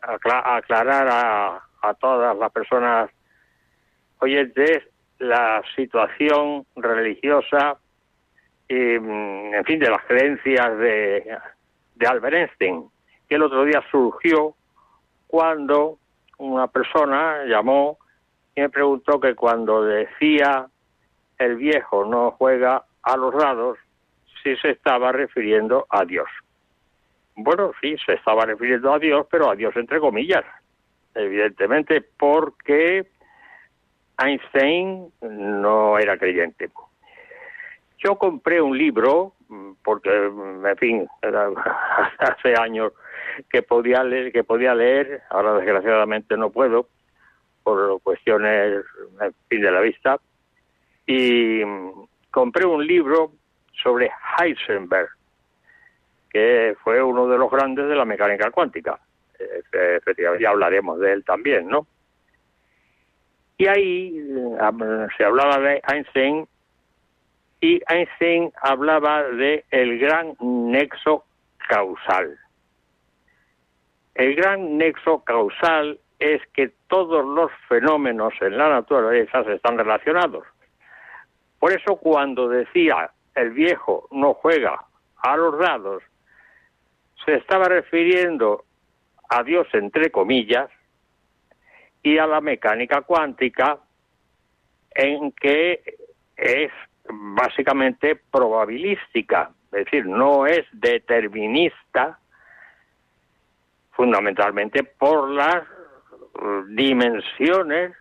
[SPEAKER 8] aclarar a, a todas las personas oyentes la situación religiosa y, mm, en fin, de las creencias de, de Albert Einstein, que el otro día surgió cuando una persona llamó y me preguntó que cuando decía el viejo no juega a los dados, si se estaba refiriendo a Dios. Bueno, sí, se estaba refiriendo a Dios, pero a Dios entre comillas, evidentemente, porque Einstein no era creyente. Yo compré un libro, porque, en fin, hace años que podía leer, que podía leer, ahora desgraciadamente no puedo, por cuestiones en fin, de la vista, y compré un libro sobre Heisenberg, que fue uno de los grandes de la mecánica cuántica. Efectivamente, ya hablaremos de él también, ¿no? Y ahí eh, se hablaba de Einstein y Einstein hablaba de el gran nexo causal. El gran nexo causal es que todos los fenómenos en la naturaleza están relacionados. Por eso cuando decía el viejo no juega a los dados, se estaba refiriendo a Dios entre comillas y a la mecánica cuántica en que es básicamente probabilística, es decir, no es determinista fundamentalmente por las dimensiones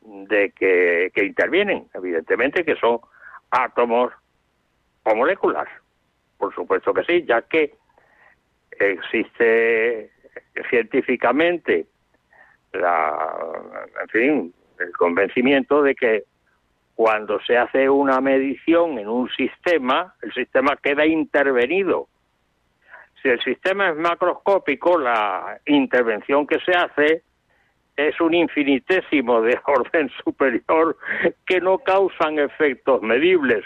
[SPEAKER 8] de que, que intervienen, evidentemente que son átomos o moléculas, por supuesto que sí, ya que existe científicamente la, en fin, el convencimiento de que cuando se hace una medición en un sistema, el sistema queda intervenido. Si el sistema es macroscópico, la intervención que se hace es un infinitésimo de orden superior que no causan efectos medibles.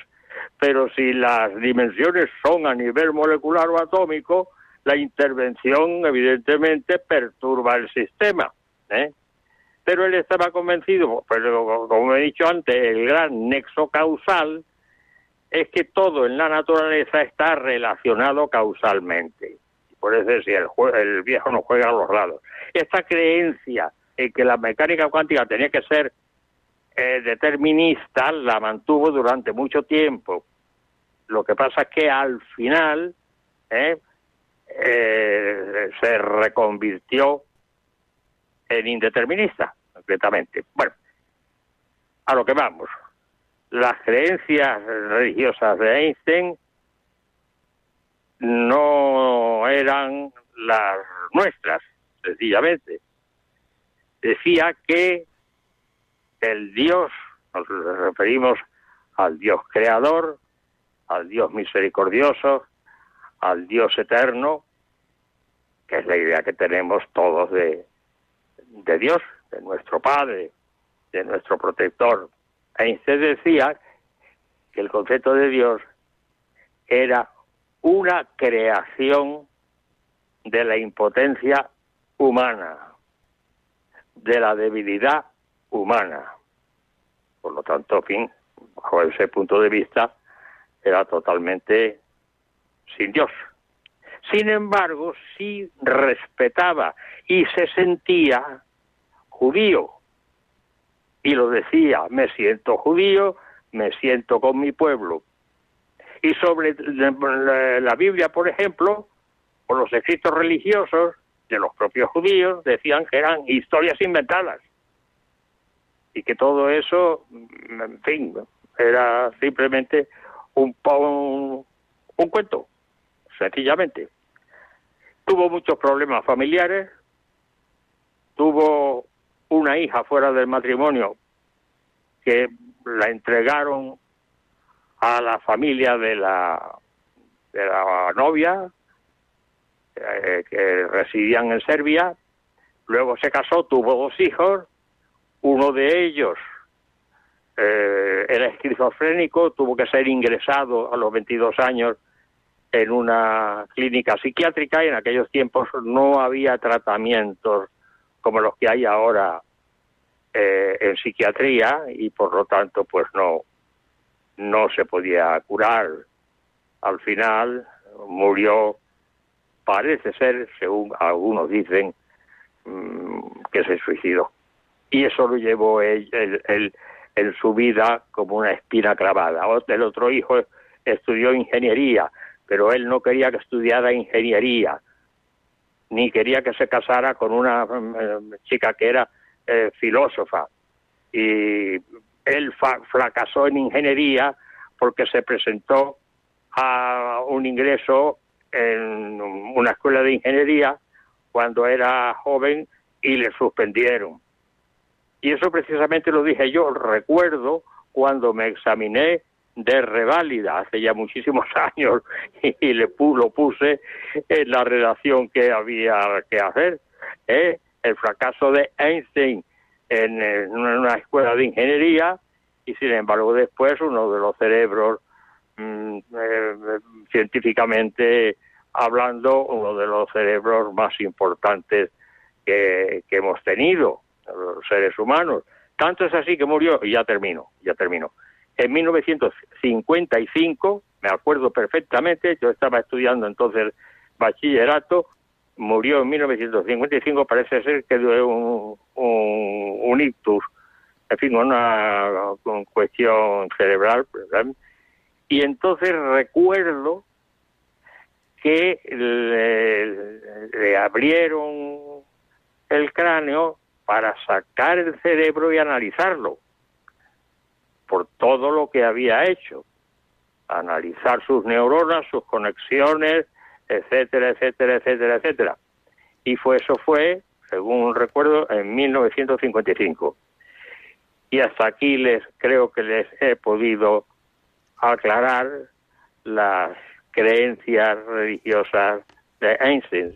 [SPEAKER 8] Pero si las dimensiones son a nivel molecular o atómico, la intervención evidentemente perturba el sistema. ¿eh? Pero él estaba convencido, pero como he dicho antes, el gran nexo causal es que todo en la naturaleza está relacionado causalmente. Por eso si el, el viejo no juega a los lados. Esta creencia en que la mecánica cuántica tenía que ser eh, determinista la mantuvo durante mucho tiempo. Lo que pasa es que al final eh, eh, se reconvirtió en indeterminista, completamente. Bueno, a lo que vamos. Las creencias religiosas de Einstein no eran las nuestras, sencillamente. Decía que el Dios, nos referimos al Dios creador, al Dios misericordioso, al Dios eterno, que es la idea que tenemos todos de, de Dios, de nuestro Padre, de nuestro protector. Einstein decía que el concepto de Dios era una creación de la impotencia humana, de la debilidad humana. Por lo tanto, fin, bajo ese punto de vista, era totalmente sin Dios. Sin embargo, sí respetaba y se sentía judío. Y lo decía, me siento judío, me siento con mi pueblo. Y sobre la Biblia, por ejemplo, o los escritos religiosos de los propios judíos, decían que eran historias inventadas. Y que todo eso, en fin, era simplemente un, un, cuento, sencillamente. Tuvo muchos problemas familiares, tuvo una hija fuera del matrimonio que la entregaron a la familia de la de la novia eh, que residían en Serbia luego se casó tuvo dos hijos uno de ellos eh, era esquizofrénico tuvo que ser ingresado a los 22 años en una clínica psiquiátrica y en aquellos tiempos no había tratamientos como los que hay ahora eh, en psiquiatría y por lo tanto pues no no se podía curar. Al final murió parece ser según algunos dicen mm, que se suicidó. Y eso lo llevó él, en su vida como una espina clavada. El otro hijo estudió ingeniería pero él no quería que estudiara ingeniería ni quería que se casara con una eh, chica que era eh, filósofa. Y él fracasó en ingeniería porque se presentó a un ingreso en una escuela de ingeniería cuando era joven y le suspendieron. Y eso precisamente lo dije yo, recuerdo cuando me examiné de reválida hace ya muchísimos años y, le lo puse en la redacción que había que hacer. ¿eh? El fracaso de Einstein en, una escuela de ingeniería y sin embargo después uno de los cerebros mm, eh, científicamente hablando uno de los cerebros más importantes que, que hemos tenido los seres humanos tanto es así que murió y ya termino ya termino en 1955, me acuerdo perfectamente, yo estaba estudiando entonces bachillerato, murió en 1955, parece ser que dio un, un, ictus, en fin, una, cuestión cerebral, y entonces recuerdo que le, abrieron el cráneo para sacar el cerebro y analizarlo por todo lo que había hecho, analizar sus neuronas, sus conexiones, etcétera, etcétera, etcétera, etcétera. Y fue eso fue, según recuerdo, en 1955. Y hasta aquí les creo que les he podido aclarar las creencias religiosas de Einstein.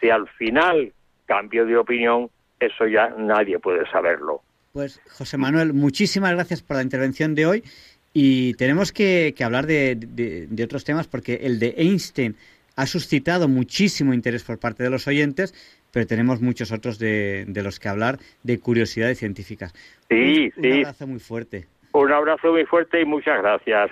[SPEAKER 8] Si al final cambio de opinión, eso ya nadie puede saberlo.
[SPEAKER 1] Pues José Manuel, muchísimas gracias por la intervención de hoy y tenemos que, hablar de, otros temas porque el de Einstein ha suscitado muchísimo interés por parte de los oyentes, pero tenemos muchos otros de, los que hablar de curiosidades científicas.
[SPEAKER 8] Sí,
[SPEAKER 1] un, sí. Un abrazo muy fuerte.
[SPEAKER 8] Un abrazo muy fuerte y muchas gracias,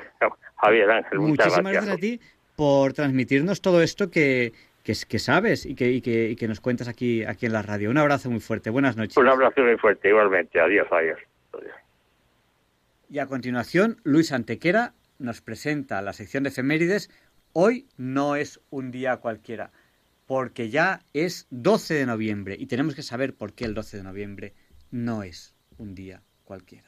[SPEAKER 8] Javier Ángel.
[SPEAKER 1] Muchísimas gracias a ti por transmitirnos todo esto que, que, sabes y que, y que, y que, nos cuentas aquí, aquí en la radio. Un abrazo muy fuerte. Buenas noches.
[SPEAKER 8] Un abrazo muy fuerte, igualmente. Adiós, adiós.
[SPEAKER 1] Y a continuación, Luis Antequera nos presenta la sección de efemérides. Hoy no es un día cualquiera, porque ya es 12 de noviembre y tenemos que saber por qué el 12 de noviembre no es un día cualquiera.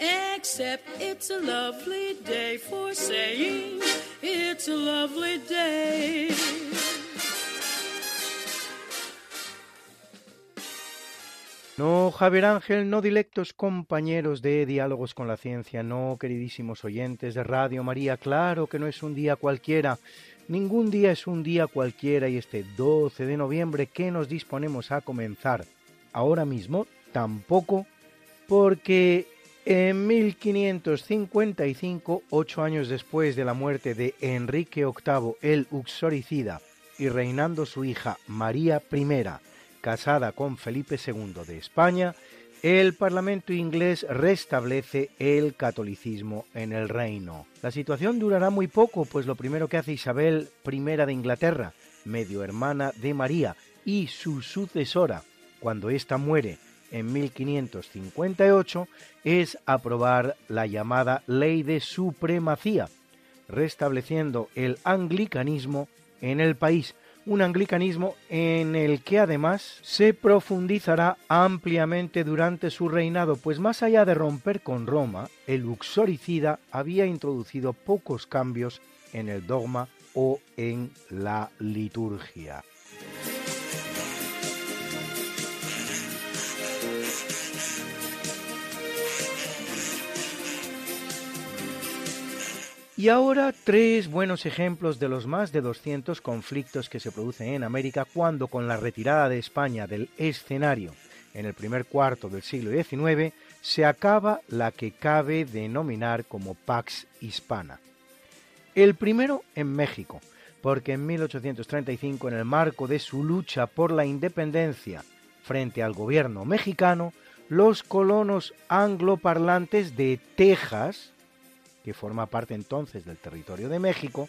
[SPEAKER 1] except it's a lovely day for saying it's a lovely day.
[SPEAKER 9] No, Javier Ángel, no dilectos compañeros de Diálogos con la Ciencia, no, queridísimos oyentes de Radio María, claro que no es un día cualquiera, ningún día es un día cualquiera y este 12 de noviembre que nos disponemos a comenzar ahora mismo, tampoco, porque en 1555, ocho años después de la muerte de Enrique VIII el Uxoricida y reinando su hija María I, casada con Felipe II de España, el Parlamento inglés restablece el catolicismo en el reino. La situación durará muy poco, pues lo primero que hace Isabel I de Inglaterra, medio hermana de María y su sucesora, cuando ésta muere en 1558, es aprobar la llamada Ley de Supremacía, restableciendo el anglicanismo en el país, un anglicanismo en el que además se profundizará ampliamente durante su reinado, pues más allá de romper con Roma, el uxoricida había introducido pocos cambios en el dogma o en la liturgia. Y ahora tres buenos ejemplos de los más de 200 conflictos que se producen en América cuando con la retirada de España del escenario en el primer cuarto del siglo XIX se acaba la que cabe denominar como Pax Hispana. El primero en México, porque en 1835 en el marco de su lucha por la independencia frente al gobierno mexicano, los colonos angloparlantes de Texas, que forma parte entonces del territorio de México,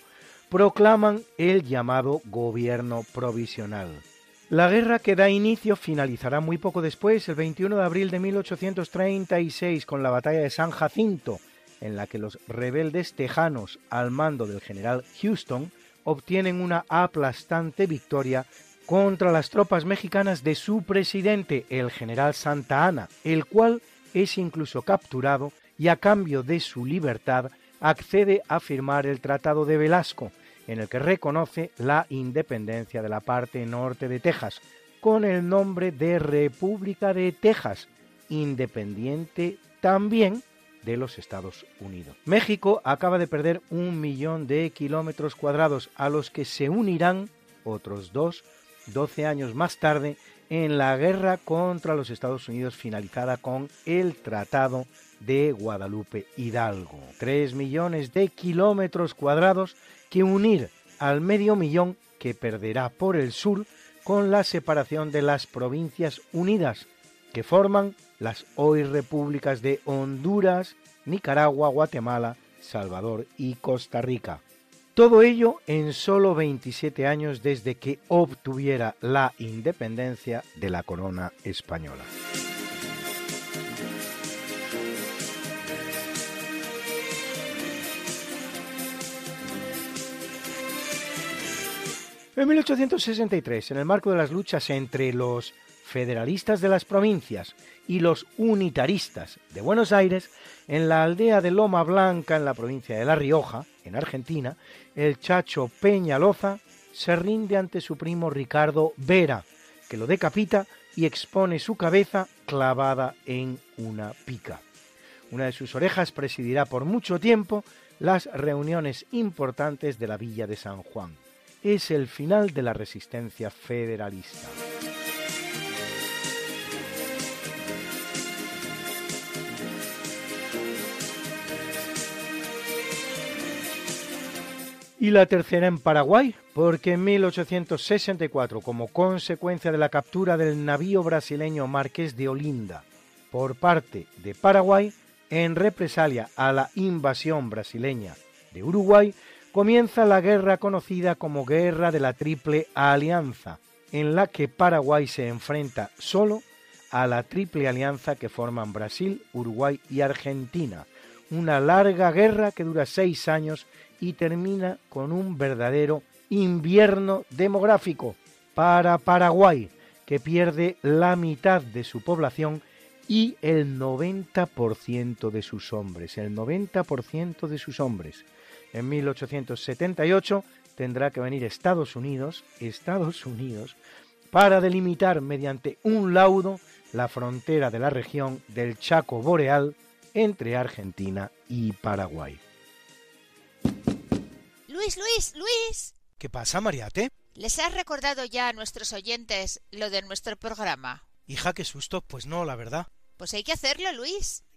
[SPEAKER 9] proclaman el llamado gobierno provisional. La guerra que da inicio finalizará muy poco después, el 21 de abril de 1836, con la batalla de San Jacinto, en la que los rebeldes tejanos, al mando del general Houston, obtienen una aplastante victoria contra las tropas mexicanas de su presidente, el general Santa Ana, el cual es incluso capturado y a cambio de su libertad accede a firmar el Tratado de Velasco, en el que reconoce la independencia de la parte norte de Texas, con el nombre de República de Texas, independiente también de los Estados Unidos. México acaba de perder un millón de kilómetros cuadrados a los que se unirán otros dos, doce años más tarde, en la guerra contra los Estados Unidos finalizada con el Tratado de Guadalupe Hidalgo. Tres millones de kilómetros cuadrados que unir al medio millón que perderá por el sur con la separación de las provincias unidas que forman las hoy repúblicas de Honduras, Nicaragua, Guatemala, Salvador y Costa Rica. Todo ello en solo 27 años desde que obtuviera la independencia de la corona española. En 1863, en el marco de las luchas entre los federalistas de las provincias y los unitaristas de Buenos Aires, en la aldea de Loma Blanca, en la provincia de La Rioja, en Argentina, el chacho Peñaloza se rinde ante su primo Ricardo Vera, que lo decapita y expone su cabeza clavada en una pica. Una de sus orejas presidirá por mucho tiempo las reuniones importantes de la villa de San Juan es el final de la resistencia federalista. Y la tercera en Paraguay, porque en 1864, como consecuencia de la captura del navío brasileño Marqués de Olinda por parte de Paraguay, en represalia a la invasión brasileña de Uruguay, comienza la guerra conocida como Guerra de la Triple Alianza, en la que Paraguay se enfrenta solo a la Triple Alianza que forman Brasil, Uruguay y Argentina. Una larga guerra que dura seis años y termina con un verdadero invierno demográfico para Paraguay, que pierde la mitad de su población y el 90% de sus hombres. El 90% de sus hombres en 1878 tendrá que venir Estados Unidos, Estados Unidos, para delimitar mediante un laudo la frontera de la región del Chaco Boreal entre Argentina y Paraguay.
[SPEAKER 10] Luis, Luis, Luis.
[SPEAKER 9] ¿Qué pasa, Mariate?
[SPEAKER 10] ¿Les has recordado ya a nuestros oyentes lo de nuestro programa?
[SPEAKER 9] Hija, qué susto. Pues no, la verdad.
[SPEAKER 10] Pues hay que hacerlo, Luis.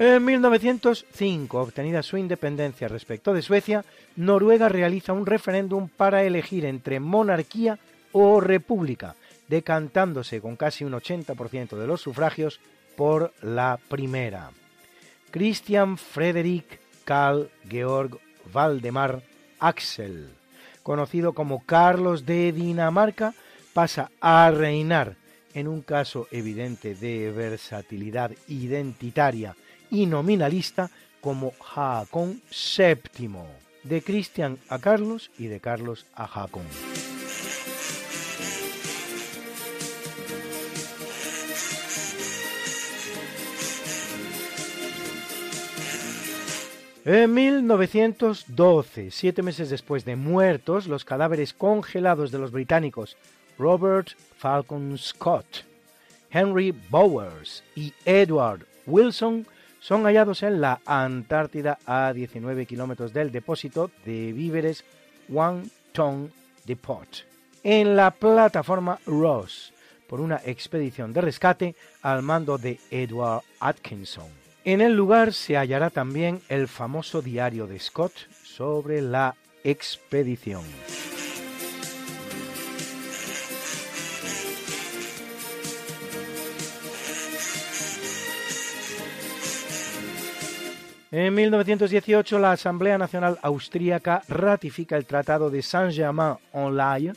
[SPEAKER 9] En 1905, obtenida su independencia respecto de Suecia, Noruega realiza un referéndum para elegir entre monarquía o república, decantándose con casi un 80% de los sufragios por la primera. Christian Frederick Carl Georg Valdemar Axel, conocido como Carlos de Dinamarca, pasa a reinar en un caso evidente de versatilidad identitaria y nominalista como Haakon VII, de Cristian a Carlos y de Carlos a Haakon. En 1912, siete meses después de muertos, los cadáveres congelados de los británicos Robert Falcon Scott, Henry Bowers y Edward Wilson son hallados en la Antártida a 19 kilómetros del depósito de víveres One Ton Depot, en la plataforma Ross, por una expedición de rescate al mando de Edward Atkinson. En el lugar se hallará también el famoso diario de Scott sobre la expedición. En 1918 la Asamblea Nacional Austríaca ratifica el Tratado de Saint-Germain-en-Laye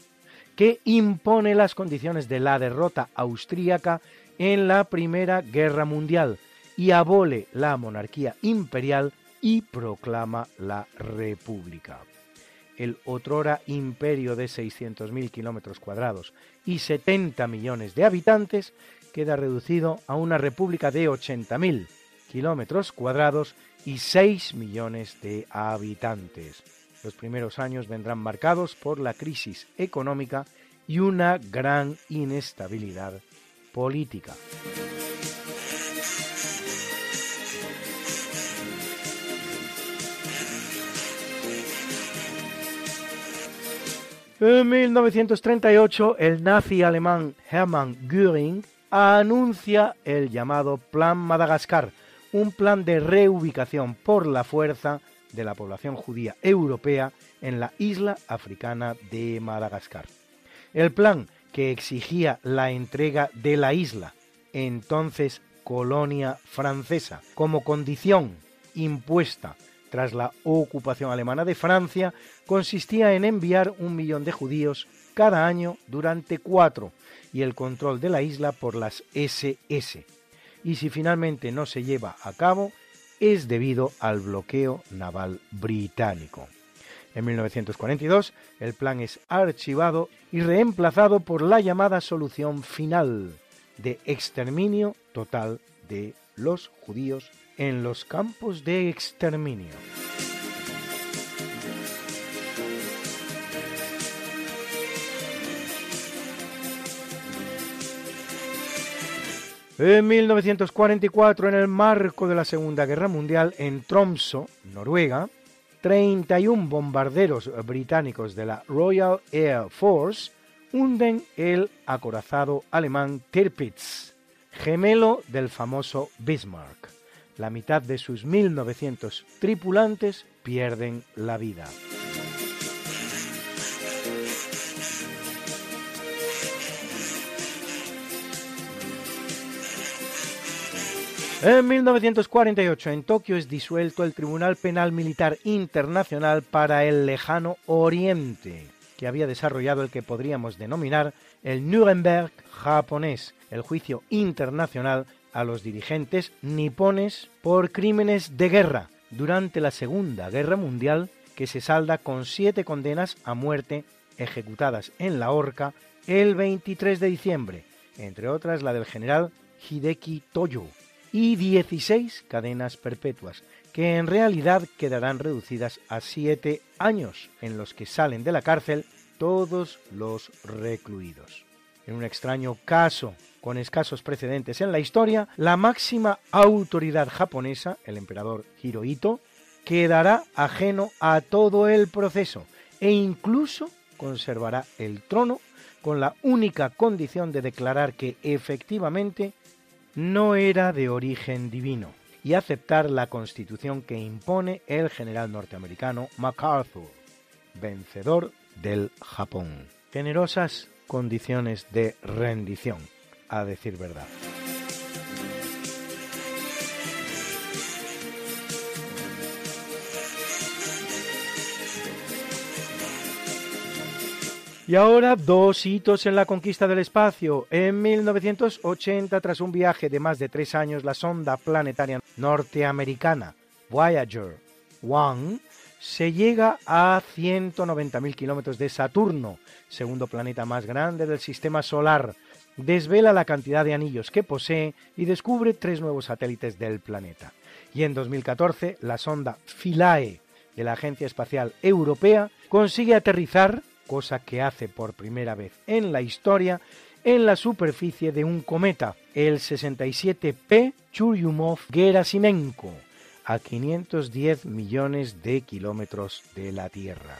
[SPEAKER 9] que impone las condiciones de la derrota austríaca en la Primera Guerra Mundial y abole la monarquía imperial y proclama la República. El otrora imperio de 600.000 kilómetros cuadrados y 70 millones de habitantes queda reducido a una república de 80.000 kilómetros cuadrados y 6 millones de habitantes. Los primeros años vendrán marcados por la crisis económica y una gran inestabilidad política. En 1938, el nazi alemán Hermann Göring anuncia el llamado Plan Madagascar, un plan de reubicación por la fuerza de la población judía europea en la isla africana de Madagascar. El plan que exigía la entrega de la isla, entonces colonia francesa, como condición impuesta tras la ocupación alemana de Francia, consistía en enviar un millón de judíos cada año durante cuatro y el control de la isla por las SS. Y si finalmente no se lleva a cabo, es debido al bloqueo naval británico. En 1942, el plan es archivado y reemplazado por la llamada solución final de exterminio total de los judíos en los campos de exterminio. En 1944, en el marco de la Segunda Guerra Mundial, en Tromsø, Noruega, 31 bombarderos británicos de la Royal Air Force hunden el acorazado alemán Tirpitz, gemelo del famoso Bismarck. La mitad de sus 1.900 tripulantes pierden la vida. En 1948 en Tokio es disuelto el Tribunal Penal Militar Internacional para el Lejano Oriente, que había desarrollado el que podríamos denominar el Nuremberg japonés, el juicio internacional a los dirigentes nipones por crímenes de guerra durante la Segunda Guerra Mundial, que se salda con siete condenas a muerte ejecutadas en la horca el 23 de diciembre, entre otras la del general Hideki Toyo, y 16 cadenas perpetuas, que en realidad quedarán reducidas a siete años, en los que salen de la cárcel todos los recluidos. En un extraño caso con escasos precedentes en la historia, la máxima autoridad japonesa, el emperador Hirohito, quedará ajeno a todo el proceso e incluso conservará el trono con la única condición de declarar que efectivamente no era de origen divino y aceptar la constitución que impone el general norteamericano MacArthur, vencedor del Japón. Generosas condiciones de rendición, a decir verdad. Y ahora dos hitos en la conquista del espacio. En 1980, tras un viaje de más de tres años, la sonda planetaria norteamericana Voyager 1 se llega a 190.000 kilómetros de Saturno, segundo planeta más grande del sistema solar. Desvela la cantidad de anillos que posee y descubre tres nuevos satélites del planeta. Y en 2014, la sonda Philae de la Agencia Espacial Europea consigue aterrizar cosa que hace por primera vez en la historia, en la superficie de un cometa, el 67P Churyumov-Gerasimenko, a 510 millones de kilómetros de la Tierra.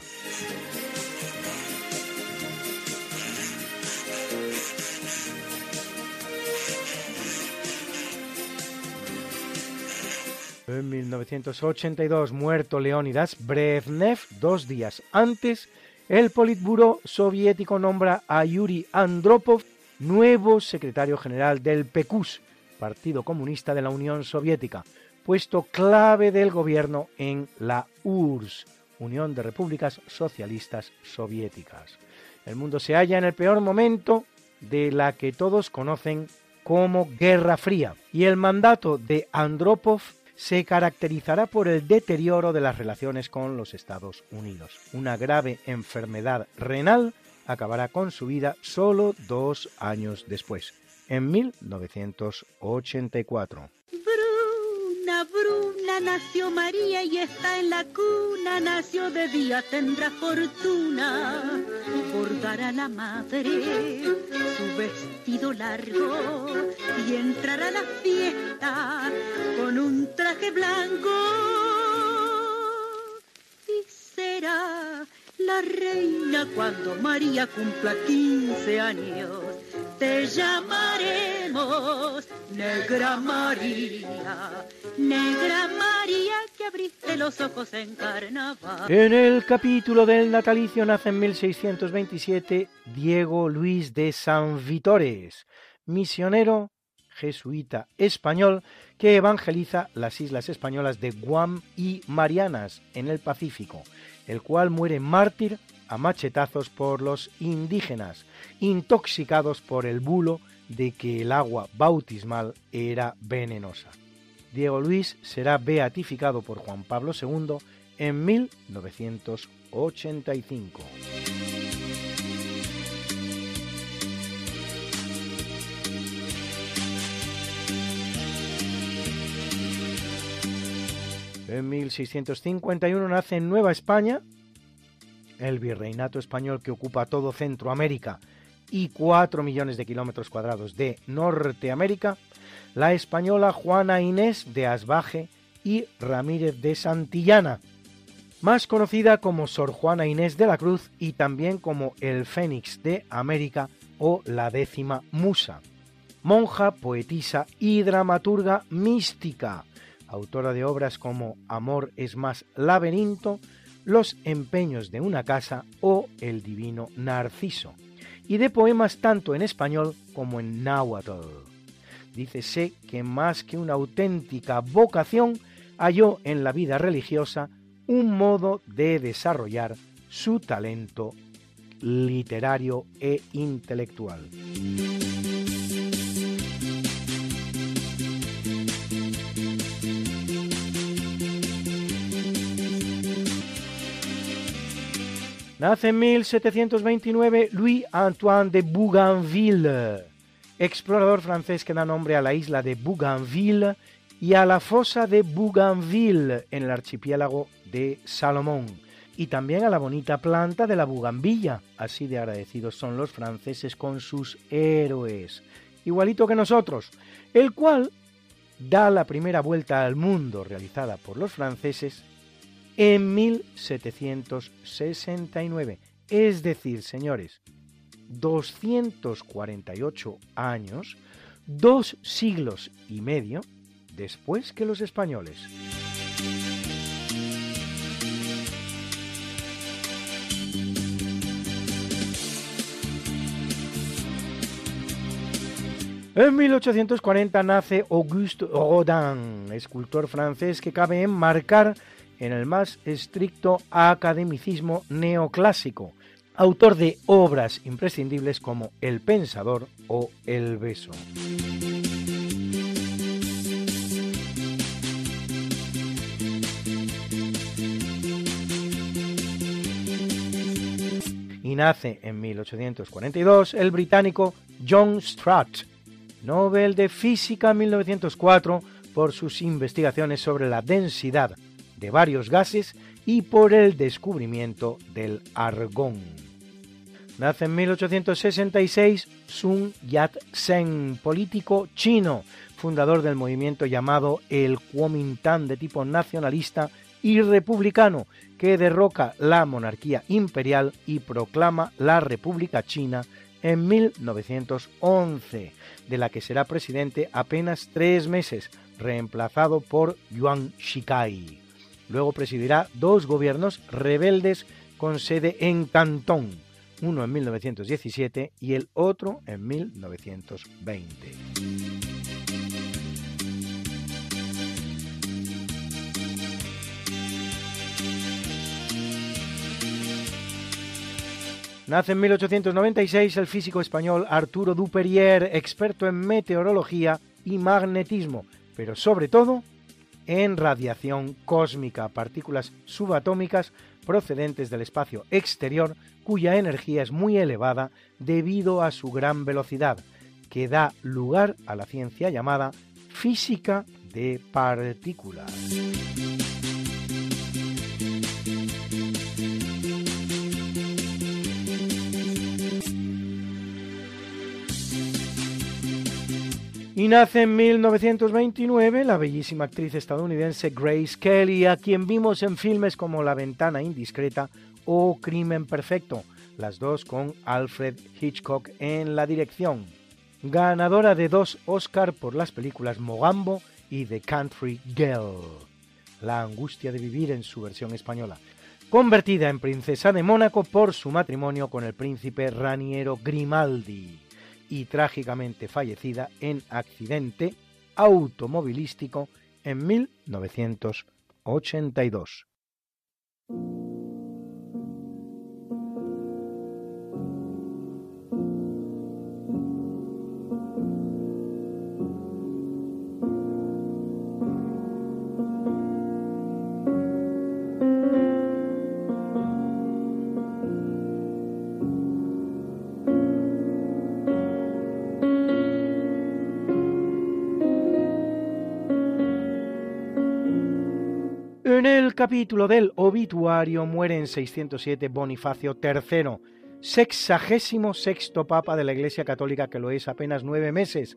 [SPEAKER 9] En 1982, muerto Leónidas Brezhnev, dos días antes, el Politburo soviético nombra a Yuri Andropov nuevo secretario general del PECUS, Partido Comunista de la Unión Soviética, puesto clave del gobierno en la URSS, Unión de Repúblicas Socialistas Soviéticas. El mundo se halla en el peor momento de la que todos conocen como Guerra Fría, y el mandato de Andropov se caracterizará por el deterioro de las relaciones con los Estados Unidos. Una grave enfermedad renal acabará con su vida solo dos años después, en 1984.
[SPEAKER 11] Bruna, Bruna, nació María y está en la cuna, nació de día, tendrá fortuna, bordará la madre su vestido largo y entrará a la fiesta con un traje blanco y será la reina cuando María cumpla 15 años. Te llamaremos Negra María, Negra María que abriste los ojos en carnaval.
[SPEAKER 9] En el capítulo del natalicio nace en 1627 Diego Luis de San Vitores, misionero jesuita español que evangeliza las islas españolas de Guam y Marianas en el Pacífico, el cual muere mártir a machetazos por los indígenas, intoxicados por el bulo de que el agua bautismal era venenosa. Diego Luis será beatificado por Juan Pablo II en 1985. En 1651 nace en Nueva España el virreinato español que ocupa todo Centroamérica y 4 millones de kilómetros cuadrados de Norteamérica, la española Juana Inés de Asbaje y Ramírez de Santillana, más conocida como Sor Juana Inés de la Cruz y también como el Fénix de América o la décima musa, monja, poetisa y dramaturga mística, autora de obras como Amor es más laberinto, Los empeños de una casa o El divino Narciso, y de poemas tanto en español como en náhuatl. dice sé que más que una auténtica vocación, halló en la vida religiosa un modo de desarrollar su talento literario e intelectual. Nace en 1729 Louis-Antoine de Bougainville, explorador francés que da nombre a la isla de Bougainville y a la fosa de Bougainville en el archipiélago de Salomón, y también a la bonita planta de la bugambilla. Así de agradecidos son los franceses con sus héroes, igualito que nosotros, el cual da la primera vuelta al mundo realizada por los franceses en 1769. Es decir, señores, 248 años, dos siglos y medio después que los españoles. En 1840 nace Auguste Rodin, escultor francés que cabe enmarcar en el más estricto academicismo neoclásico, autor de obras imprescindibles como El Pensador o El Beso. Y nace en 1842 el británico John Strutt, Nobel de Física 1904 por sus investigaciones sobre la densidad de varios gases y por el descubrimiento del argón. Nace en 1866 Sun Yat-sen, político chino, fundador del movimiento llamado el Kuomintang de tipo nacionalista y republicano, que derroca la monarquía imperial y proclama la República China en 1911, de la que será presidente apenas tres meses, reemplazado por Yuan Shikai. Luego presidirá dos gobiernos rebeldes con sede en Cantón, uno en 1917 y el otro en 1920. Nace en 1896 el físico español Arturo Duperier, experto en meteorología y magnetismo, pero sobre todo en radiación cósmica, partículas subatómicas procedentes del espacio exterior cuya energía es muy elevada debido a su gran velocidad, que da lugar a la ciencia llamada física de partículas. Y nace en 1929 la bellísima actriz estadounidense Grace Kelly, a quien vimos en filmes como La ventana indiscreta o Crimen perfecto, las dos con Alfred Hitchcock en la dirección. Ganadora de dos Oscar por las películas Mogambo y The Country Girl, La angustia de vivir en su versión española, convertida en princesa de Mónaco por su matrimonio con el príncipe Raniero Grimaldi y trágicamente fallecida en accidente automovilístico en 1982. Capítulo del obituario muere en 607 Bonifacio III, sexagésimo sexto papa de la Iglesia Católica que lo es apenas nueve meses,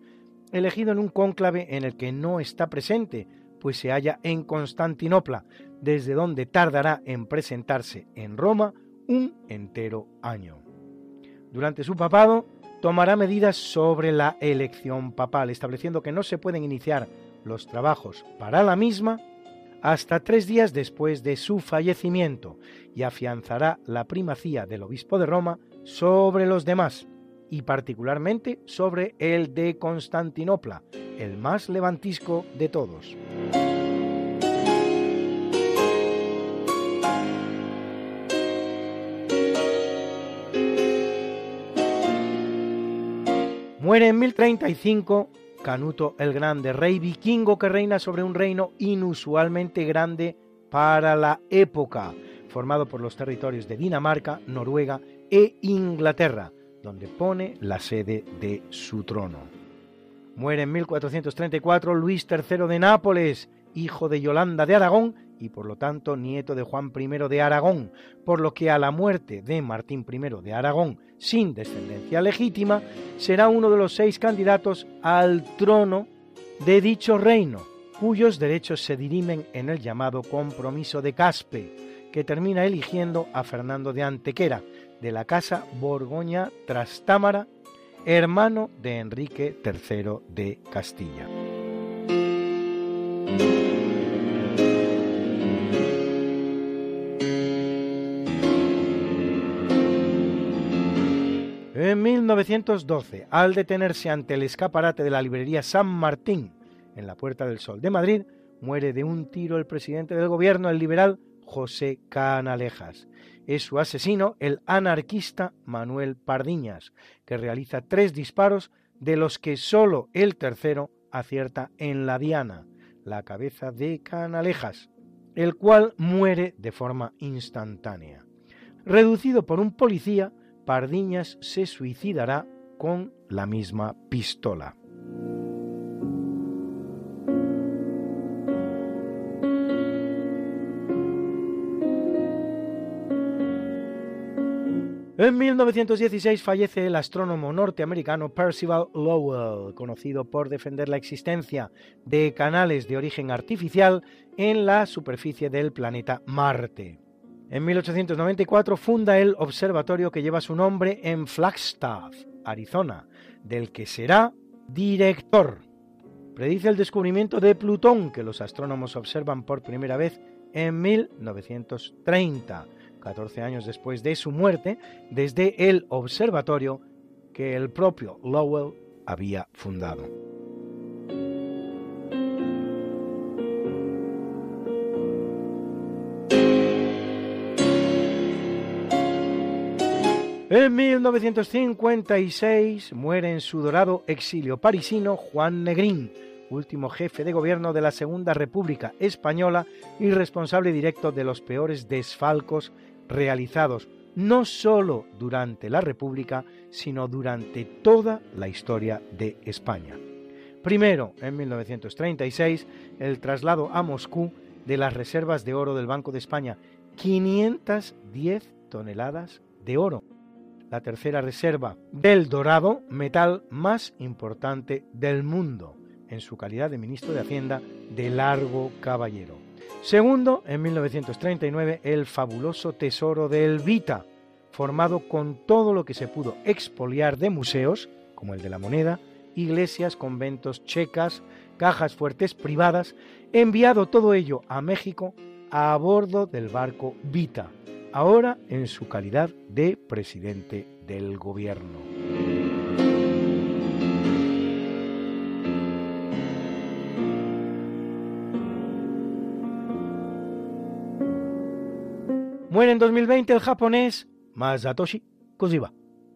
[SPEAKER 9] elegido en un cónclave en el que no está presente, pues se halla en Constantinopla, desde donde tardará en presentarse en Roma un entero año. Durante su papado tomará medidas sobre la elección papal, estableciendo que no se pueden iniciar los trabajos para la misma hasta tres días después de su fallecimiento y afianzará la primacía del obispo de Roma sobre los demás y particularmente sobre el de Constantinopla, el más levantisco de todos. Muere en 1035 Canuto el Grande, rey vikingo que reina sobre un reino inusualmente grande para la época, formado por los territorios de Dinamarca, Noruega e Inglaterra, donde pone la sede de su trono. Muere en 1434 Luis III de Nápoles, hijo de Yolanda de Aragón y por lo tanto nieto de Juan I de Aragón, por lo que a la muerte de Martín I de Aragón sin descendencia legítima, será uno de los seis candidatos al trono de dicho reino, cuyos derechos se dirimen en el llamado Compromiso de Caspe, que termina eligiendo a Fernando de Antequera, de la casa Borgoña Trastámara, hermano de Enrique III de Castilla. En 1912, al detenerse ante el escaparate de la librería San Martín en la Puerta del Sol de Madrid, muere de un tiro el presidente del gobierno, el liberal José Canalejas. Es su asesino el anarquista Manuel Pardiñas, que realiza tres disparos de los que solo el tercero acierta en la diana, la cabeza de Canalejas, el cual muere de forma instantánea. Reducido por un policía, Pardiñas se suicidará con la misma pistola. En 1916 fallece el astrónomo norteamericano Percival Lowell, conocido por defender la existencia de canales de origen artificial en la superficie del planeta Marte. En 1894 funda el observatorio que lleva su nombre en Flagstaff, Arizona, del que será director. Predice el descubrimiento de Plutón, que los astrónomos observan por primera vez en 1930 14 años después de su muerte, desde el observatorio que el propio Lowell había fundado. En 1956 muere en su dorado exilio parisino Juan Negrín, último jefe de gobierno de la Segunda República Española y responsable directo de los peores desfalcos realizados no sólo durante la República, sino durante toda la historia de España. Primero, en 1936, el traslado a Moscú de las reservas de oro del Banco de España, 510 toneladas de oro. La tercera reserva del dorado, metal más importante del mundo, en su calidad de ministro de Hacienda de Largo Caballero. Segundo, en 1939, el fabuloso tesoro de Elvita, formado con todo lo que se pudo expoliar de museos, como el de la moneda, iglesias, conventos checas, cajas fuertes privadas, enviado todo ello a México a bordo del barco Vita, ahora en su calidad de presidente del gobierno. Muere en 2020 el japonés Masatoshi Kojiba,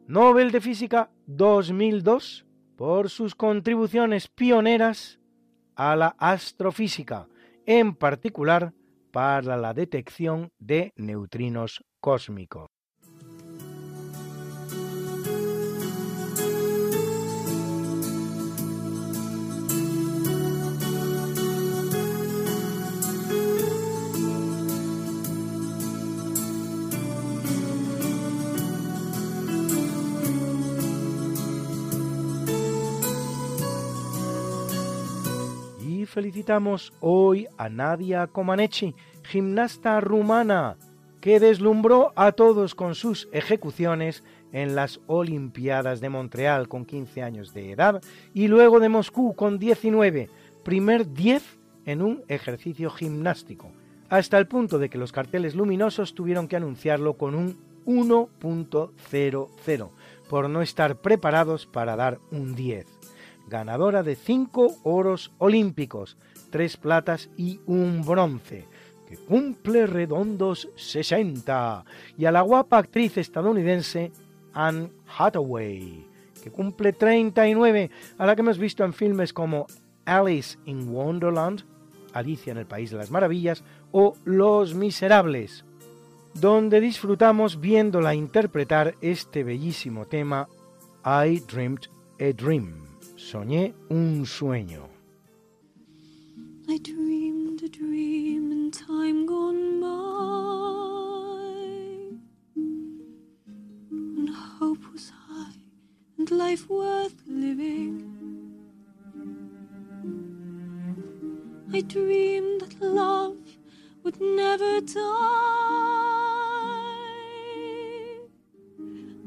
[SPEAKER 9] Nobel de Física 2002 por sus contribuciones pioneras a la astrofísica, en particular para la detección de neutrinos cósmicos. Felicitamos hoy a Nadia Comaneci, gimnasta rumana, que deslumbró a todos con sus ejecuciones en las Olimpiadas de Montreal con 15 años de edad y luego de Moscú con 19, primer 10 en un ejercicio gimnástico, hasta el punto de que los carteles luminosos tuvieron que anunciarlo con un 1.00 por no estar preparados para dar un 10 ganadora de cinco oros olímpicos, tres platas y un bronce, que cumple redondos 60, y a la guapa actriz estadounidense Anne Hathaway, que cumple 39, a la que hemos visto en filmes como Alice in Wonderland, Alicia en el País de las Maravillas o Los Miserables, donde disfrutamos viéndola interpretar este bellísimo tema I Dreamed a Dream. Soñé un sueño.
[SPEAKER 12] I dreamed a dream in time gone by. When hope was high and life worth living. I dreamed that love would never die.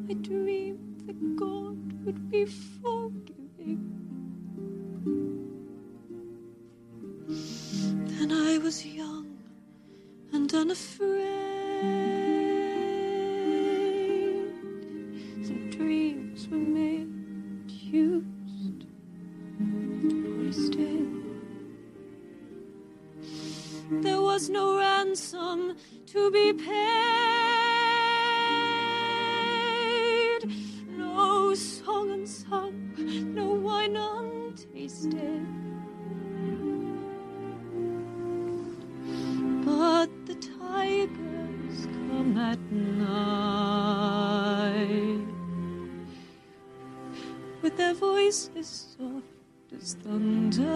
[SPEAKER 12] I dreamed that God would be forgiving. Then I was young and unafraid. Some dreams were made, used, wasted. There was no ransom to be paid, no song unsung, no wine untasted. At night with their voices soft as thunder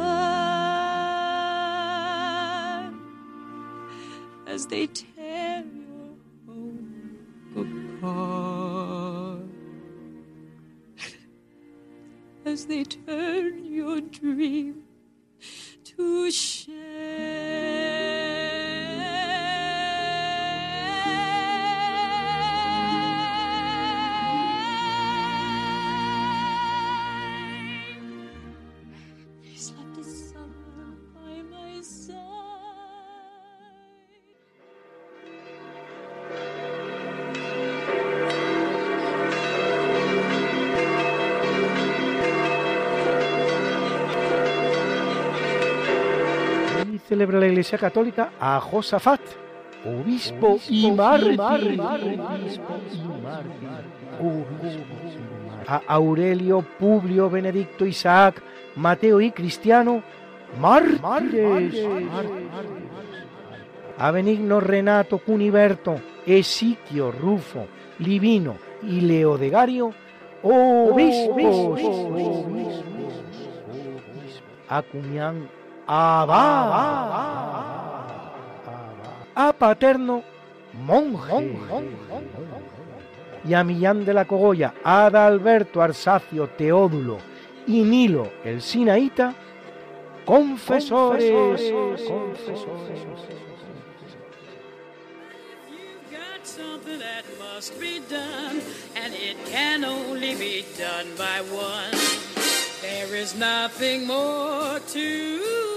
[SPEAKER 12] as they tear your hope apart, as they turn your dream to shame.
[SPEAKER 9] Celebra la Iglesia Católica a Josafat, obispo y mártir. A Aurelio, Publio, Benedicto, Isaac, Mateo y Cristiano, mártires. A Benigno, Renato, Cuniberto, Esiquio, Rufo, Livino y Leodegario, obispos. A Cumián, Abad. A Paterno, monje. Y a Millán de la Cogolla, Adalberto, Arsacio, Teódulo y Nilo, el Sinaíta, confesores.
[SPEAKER 13] got something that must be done, and it can only be done by one. There is nothing more to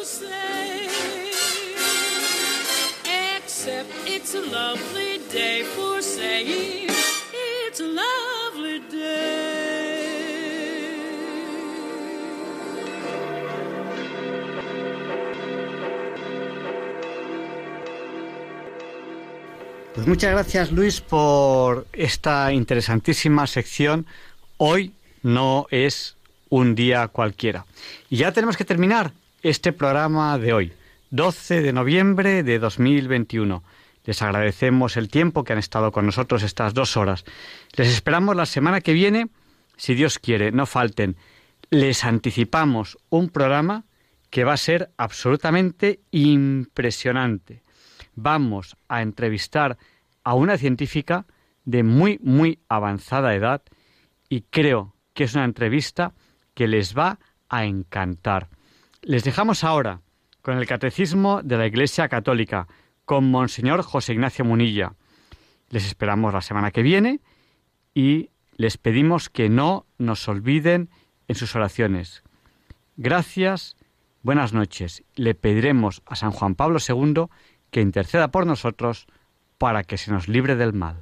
[SPEAKER 13] except it's a lovely day for saying it's a lovely day.
[SPEAKER 1] Pues muchas gracias Luis por esta interesantísima sección. Hoy no es un día cualquiera. Y ya tenemos que terminar este programa de hoy, 12 de noviembre de 2021. Les agradecemos el tiempo que han estado con nosotros estas dos horas. Les esperamos la semana que viene, si Dios quiere, no falten. Les anticipamos un programa que va a ser absolutamente impresionante. Vamos a entrevistar a una científica de muy, muy avanzada edad y creo que es una entrevista que les va a encantar. Les dejamos ahora con el Catecismo de la Iglesia Católica, con Monseñor José Ignacio Munilla. Les esperamos la semana que viene y les pedimos que no nos olviden en sus oraciones. Gracias, buenas noches. Le pediremos a San Juan Pablo II que interceda por nosotros para que se nos libre del mal.